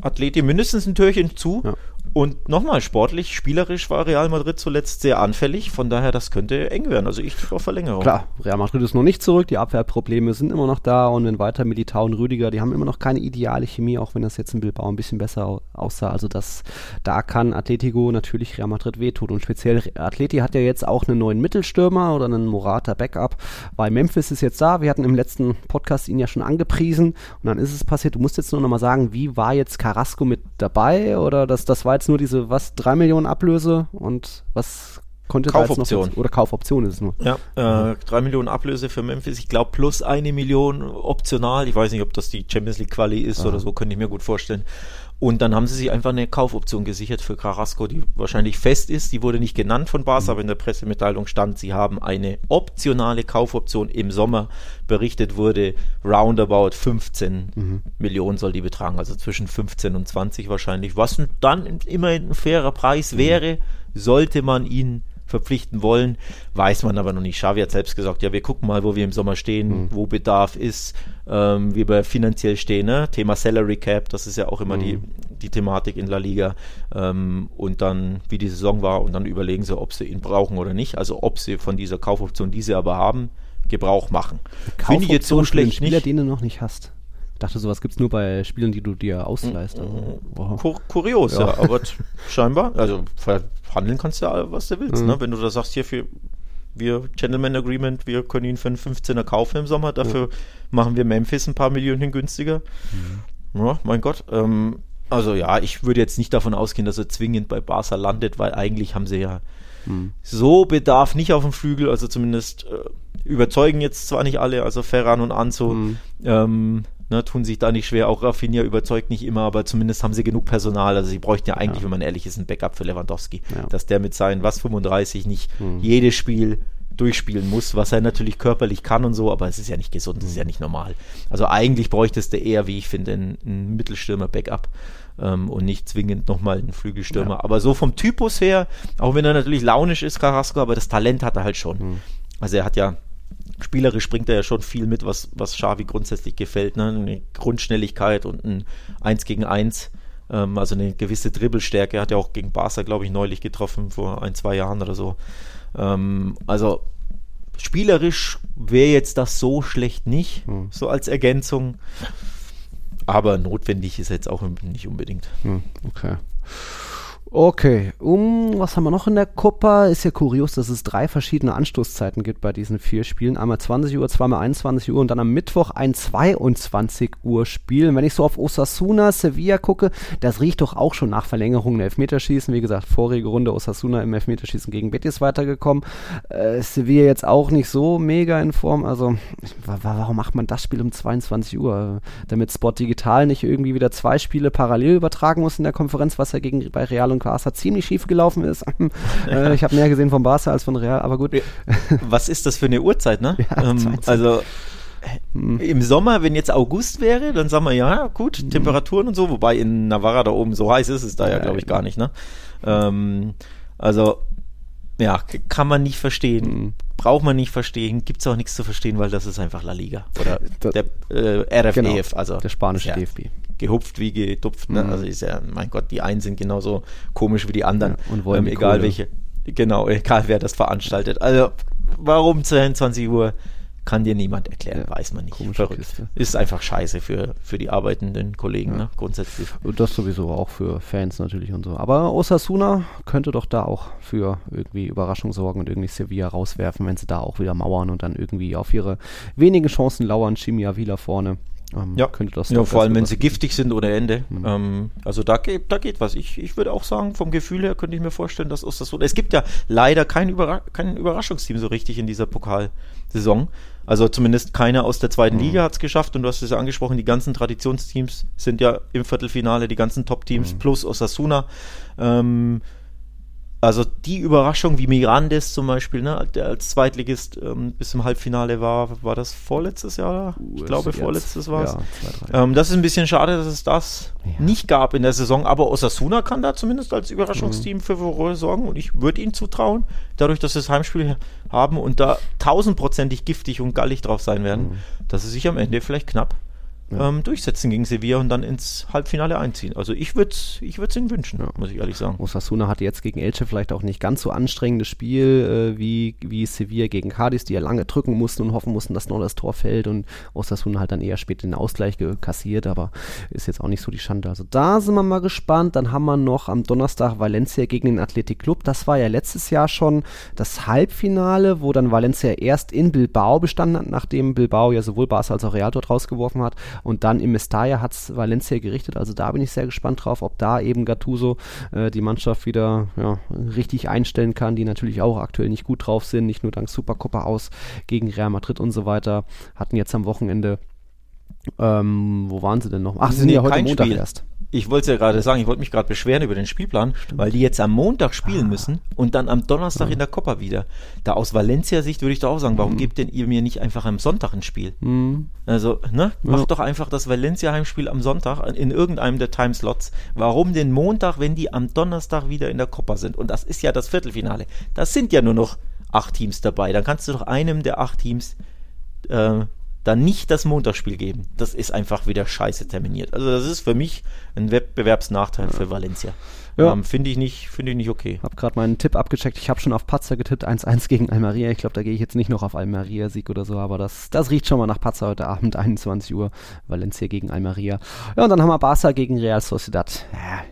Atleti mindestens ein Türchen zu. Ja. Und nochmal, sportlich, spielerisch war Real Madrid zuletzt sehr anfällig. Von daher, das könnte eng werden. Also ich tippe auf Verlängerung. Klar, Real Madrid ist noch nicht zurück, die Abwehrprobleme sind immer noch da und wenn weiter Militao und Rüdiger, die haben immer noch keine ideale Chemie, auch wenn das jetzt in Bilbao ein bisschen besser au- aussah. Also das, da kann Atletico natürlich Real Madrid wehtun und speziell Atleti hat ja jetzt auch einen neuen Mittelstürmer oder einen Morata Backup, weil Memphis ist jetzt da, wir hatten im letzten Podcast ihn ja schon angepriesen und dann ist es passiert, du musst jetzt nur noch mal sagen, wie war jetzt Carrasco mit dabei oder das, das war jetzt nur diese, was, drei Millionen Ablöse und was konnte Kaufoption. noch, oder Kaufoption ist es nur. Ja, äh, drei Millionen Ablöse für Memphis. Ich glaube, plus eine Million optional. Ich weiß nicht, ob das die Champions League Quali ist oder so, könnte ich mir gut vorstellen. Und dann haben sie sich einfach eine Kaufoption gesichert für Carrasco, die wahrscheinlich fest ist. Die wurde nicht genannt von Barca, aber in der Pressemitteilung stand, sie haben eine optionale Kaufoption im Sommer. Berichtet wurde, roundabout 15 Millionen soll die betragen, also zwischen 15 und 20 wahrscheinlich. Was dann immerhin ein fairer Preis wäre, sollte man ihn verpflichten wollen, weiß man aber noch nicht. Xavi hat selbst gesagt, ja, wir gucken mal, wo wir im Sommer stehen, wo Bedarf ist, ähm, wie wir finanziell stehen. Ne? Thema Salary Cap, das ist ja auch immer die, die Thematik in La Liga. Ähm, und dann, wie die Saison war, und dann überlegen sie, ob sie ihn brauchen oder nicht. Also ob sie von dieser Kaufoption, die sie aber haben, Gebrauch machen. Finde ich jetzt so schlecht Spieler, nicht. den du noch nicht hast. Dachte, sowas gibt es nur bei Spielern, die du dir ausleihst. Also, wow. Kur kurios, ja. Ja. aber scheinbar, also verhandeln kannst du ja, was du willst, Mhm. ne? Wenn du da sagst, hier für wir Gentleman Agreement, wir können ihn für einen 15er kaufen im Sommer, dafür machen wir Memphis ein paar Millionen günstiger. Mhm. Ja, mein Gott. Ähm, also ja, ich würde jetzt nicht davon ausgehen, dass er zwingend bei Barca landet, weil eigentlich haben sie ja Mhm. so Bedarf nicht auf dem Flügel, also zumindest äh, überzeugen jetzt zwar nicht alle, also Ferran und Anzo, Mhm. ähm, ne, tun sich da nicht schwer. Auch Rafinha überzeugt nicht immer, aber zumindest haben sie genug Personal. Also sie bräuchten ja eigentlich, Ja. wenn man ehrlich ist, ein Backup für Lewandowski. Ja. Dass der mit seinen, was, 35 nicht Mhm. jedes Spiel durchspielen muss, was er natürlich körperlich kann und so, aber es ist ja nicht gesund, es ist ja nicht normal. Also eigentlich bräuchtest du eher, wie ich finde, einen, einen Mittelstürmer-Backup ähm, und nicht zwingend nochmal einen Flügelstürmer. Ja. Aber so vom Typus her, auch wenn er natürlich launisch ist, Carrasco, aber das Talent hat er halt schon. Mhm. Also er hat ja spielerisch bringt er ja schon viel mit, was, was Xavi grundsätzlich gefällt. Ne? Eine Grundschnelligkeit und ein 1 gegen 1, ähm, also eine gewisse Dribbelstärke. Hat ja auch gegen Barca, glaube ich, neulich getroffen, vor ein, zwei Jahren oder so. Ähm, also spielerisch wäre jetzt das so schlecht nicht, Hm. so als Ergänzung. Aber notwendig ist jetzt auch nicht unbedingt. Hm, okay. Okay, um, was haben wir noch in der Copa? Ist ja kurios, dass es drei verschiedene Anstoßzeiten gibt bei diesen vier Spielen. Einmal 20 Uhr, zweimal 21 Uhr und dann am Mittwoch ein 22 Uhr Spiel. Wenn ich so auf Osasuna, Sevilla gucke, das riecht doch auch schon nach Verlängerung ein Elfmeterschießen. Wie gesagt, vorige Runde Osasuna im Elfmeterschießen gegen Betis weitergekommen. Äh, Sevilla jetzt auch nicht so mega in Form. Also, wa- wa- warum macht man das Spiel um 22 Uhr? Damit Sport Digital nicht irgendwie wieder zwei Spiele parallel übertragen muss in der Konferenz, was ja gegen, bei Real und und Barca ziemlich schief gelaufen ist. äh, ich habe mehr gesehen von Barca als von Real, aber gut. Was ist das für eine Uhrzeit, ne? Ja, ähm, also hm. im Sommer, wenn jetzt August wäre, dann sagen wir ja, gut, hm. Temperaturen und so, wobei in Navarra da oben so heiß ist es da ja, glaube ich, gar nicht, ne? Ähm, also ja, kann man nicht verstehen. Mhm. Braucht man nicht verstehen. Gibt es auch nichts zu verstehen, weil das ist einfach La Liga. Oder der äh, RFEF, genau, also der spanische ja, DFB. Gehupft wie getupft. Ne? Mhm. Also ist ja, mein Gott, die einen sind genauso komisch wie die anderen. Ja, und wollen ähm, egal welche. Genau, egal wer das veranstaltet. Also warum 22 Uhr? kann dir niemand erklären, ja, weiß man nicht. Verrückt. Kiste. Ist einfach scheiße für, für die arbeitenden Kollegen, ja. ne, grundsätzlich. Und das sowieso auch für Fans natürlich und so. Aber Osasuna könnte doch da auch für irgendwie Überraschung sorgen und irgendwie Sevilla rauswerfen, wenn sie da auch wieder mauern und dann irgendwie auf ihre wenigen Chancen lauern. Chimia Vila vorne. Ähm, ja, könnte das ja vor allem, wenn sie giftig sind ohne Ende. Mhm. Ähm, also da geht, da geht was. Ich, ich würde auch sagen, vom Gefühl her könnte ich mir vorstellen, dass Osasuna. Es gibt ja leider kein, Überra kein Überraschungsteam so richtig in dieser Pokalsaison. Also zumindest keiner aus der zweiten mhm. Liga hat es geschafft und du hast es ja angesprochen, die ganzen Traditionsteams sind ja im Viertelfinale, die ganzen Top-Teams mhm. plus Osasuna. Ähm, also die Überraschung wie Mirandes zum Beispiel, ne, der als Zweitligist ähm, bis im Halbfinale war, war das vorletztes Jahr? Ich glaube, vorletztes war es. Ja, ähm, das ist ein bisschen schade, dass es das ja. nicht gab in der Saison, aber Osasuna kann da zumindest als Überraschungsteam mhm. für Furore sorgen und ich würde ihnen zutrauen, dadurch, dass sie das Heimspiel haben und da tausendprozentig giftig und gallig drauf sein werden, mhm. dass sie sich am Ende vielleicht knapp ja. ähm, durchsetzen gegen Sevilla und dann ins Halbfinale einziehen. Also ich würde es ich ihnen wünschen, ja. muss ich ehrlich sagen. Osasuna hatte jetzt gegen Elche vielleicht auch nicht ganz so anstrengendes Spiel äh, wie, wie Sevilla gegen Cadiz, die ja lange drücken mussten und hoffen mussten, dass noch das Tor fällt und Osasuna halt dann eher spät den Ausgleich kassiert, aber ist jetzt auch nicht so die Schande. Also da sind wir mal gespannt. Dann haben wir noch am Donnerstag Valencia gegen den Athletic Club. Das war ja letztes Jahr schon das Halbfinale, wo dann Valencia erst in Bilbao bestanden hat, nachdem Bilbao ja sowohl Barca als auch Real dort rausgeworfen hat. Und dann im Mestalla hat es Valencia gerichtet. Also da bin ich sehr gespannt drauf, ob da eben Gattuso äh, die Mannschaft wieder ja, richtig einstellen kann, die natürlich auch aktuell nicht gut drauf sind, nicht nur dank Supercopa aus gegen Real Madrid und so weiter. Hatten jetzt am Wochenende ähm, wo waren sie denn noch? Ach, sie sind nee, ja heute Montag Spiel. erst ich wollte es ja gerade sagen, ich wollte mich gerade beschweren über den Spielplan, weil die jetzt am Montag spielen ah. müssen und dann am Donnerstag mhm. in der Copa wieder. Da aus Valencia-Sicht würde ich da auch sagen, warum mhm. gebt denn ihr mir nicht einfach am Sonntag ein Spiel? Mhm. Also, ne? Ja. Macht doch einfach das Valencia-Heimspiel am Sonntag in irgendeinem der Timeslots. Warum den Montag, wenn die am Donnerstag wieder in der Copa sind? Und das ist ja das Viertelfinale. Das sind ja nur noch acht Teams dabei. Dann kannst du doch einem der acht Teams äh, dann nicht das Montagsspiel geben. Das ist einfach wieder scheiße terminiert. Also das ist für mich ein Wettbewerbsnachteil ja. für Valencia. Ja. Ähm, finde ich, nicht, find ich nicht okay. Hab gerade meinen Tipp abgecheckt. Ich habe schon auf Patzer getippt, 1-1 gegen Almeria. Ich glaube, da gehe ich jetzt nicht noch auf Almeria-Sieg oder so, aber das, das riecht schon mal nach Patzer heute Abend, 21 Uhr. Valencia gegen Almeria. Ja, und dann haben wir Barca gegen Real Sociedad. Ja,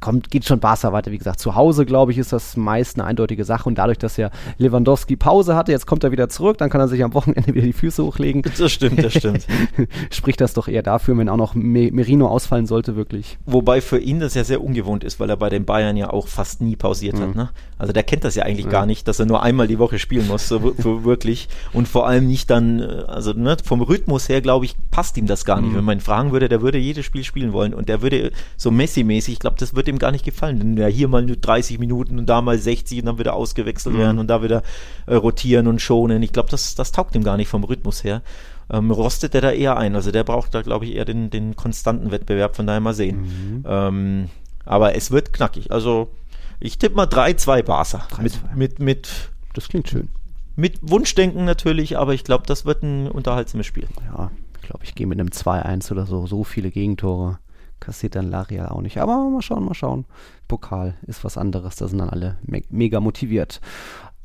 kommt, geht schon Barca weiter. Wie gesagt, zu Hause, glaube ich, ist das meist eine eindeutige Sache. Und dadurch, dass ja Lewandowski Pause hatte, jetzt kommt er wieder zurück, dann kann er sich am Wochenende wieder die Füße hochlegen. Das stimmt, das stimmt. Spricht das doch eher dafür, wenn auch noch Merino ausfallen sollte, wirklich. Wobei für ihn das ja sehr ungewohnt ist, weil er bei den Bayern ja auch fast nie pausiert mhm. hat. Ne? Also der kennt das ja eigentlich ja. gar nicht, dass er nur einmal die Woche spielen muss, so, so wirklich. Und vor allem nicht dann, äh, also ne, vom Rhythmus her, glaube ich, passt ihm das gar nicht. Mhm. Wenn man ihn fragen würde, der würde jedes Spiel spielen wollen und der würde so Messi-mäßig, ich glaube, das würde ihm gar nicht gefallen. Wenn ja hier mal nur 30 Minuten und da mal 60 und dann wieder ausgewechselt mhm. werden und da wieder äh, rotieren und schonen. Ich glaube, das, das taugt ihm gar nicht vom Rhythmus her. Ähm, rostet der da eher ein. Also der braucht da, glaube ich, eher den, den konstanten Wettbewerb, von daher mal sehen. Mhm. Ähm, aber es wird knackig. Also ich tippe mal 3-2 Barca. Mit, mit, mit, das klingt schön. Mit Wunschdenken natürlich, aber ich glaube, das wird ein unterhaltsames Spiel. Ja, ich glaube, ich gehe mit einem 2-1 oder so. So viele Gegentore kassiert dann Laria auch nicht. Aber mal schauen, mal schauen. Pokal ist was anderes, da sind dann alle me mega motiviert.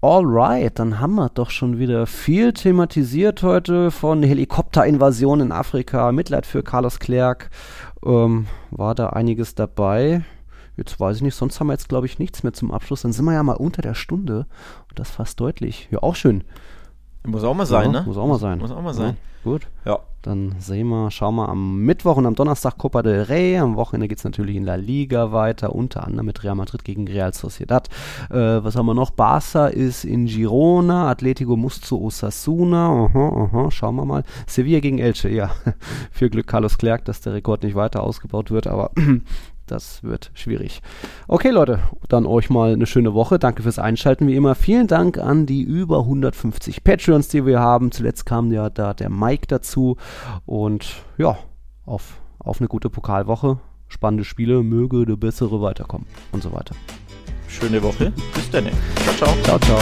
Alright, dann haben wir doch schon wieder viel thematisiert heute von Helikopterinvasion in Afrika, Mitleid für Carlos Clerc. Ähm, war da einiges dabei. Jetzt weiß ich nicht, sonst haben wir jetzt, glaube ich, nichts mehr zum Abschluss. Dann sind wir ja mal unter der Stunde. Und das fast deutlich. Ja, auch schön. Muss auch mal sein, ja, ne? Muss auch mal sein. Muss auch mal sein. Ja, gut. Ja. Dann sehen wir, schauen wir am Mittwoch und am Donnerstag Copa del Rey. Am Wochenende geht es natürlich in La Liga weiter, unter anderem mit Real Madrid gegen Real Sociedad. Äh, was haben wir noch? Barca ist in Girona, Atletico muss zu Osasuna. Aha, aha, schauen wir mal. Sevilla gegen Elche, ja. Für Glück Carlos Clerc, dass der Rekord nicht weiter ausgebaut wird, aber das wird schwierig. Okay, Leute, dann euch mal eine schöne Woche. Danke fürs Einschalten, wie immer. Vielen Dank an die über 150 Patreons, die wir haben. Zuletzt kam ja da der Mike dazu. Und ja, auf, auf eine gute Pokalwoche. Spannende Spiele, möge der Bessere weiterkommen und so weiter. Schöne Woche. Bis dann. Ciao, ciao. Ciao, ciao.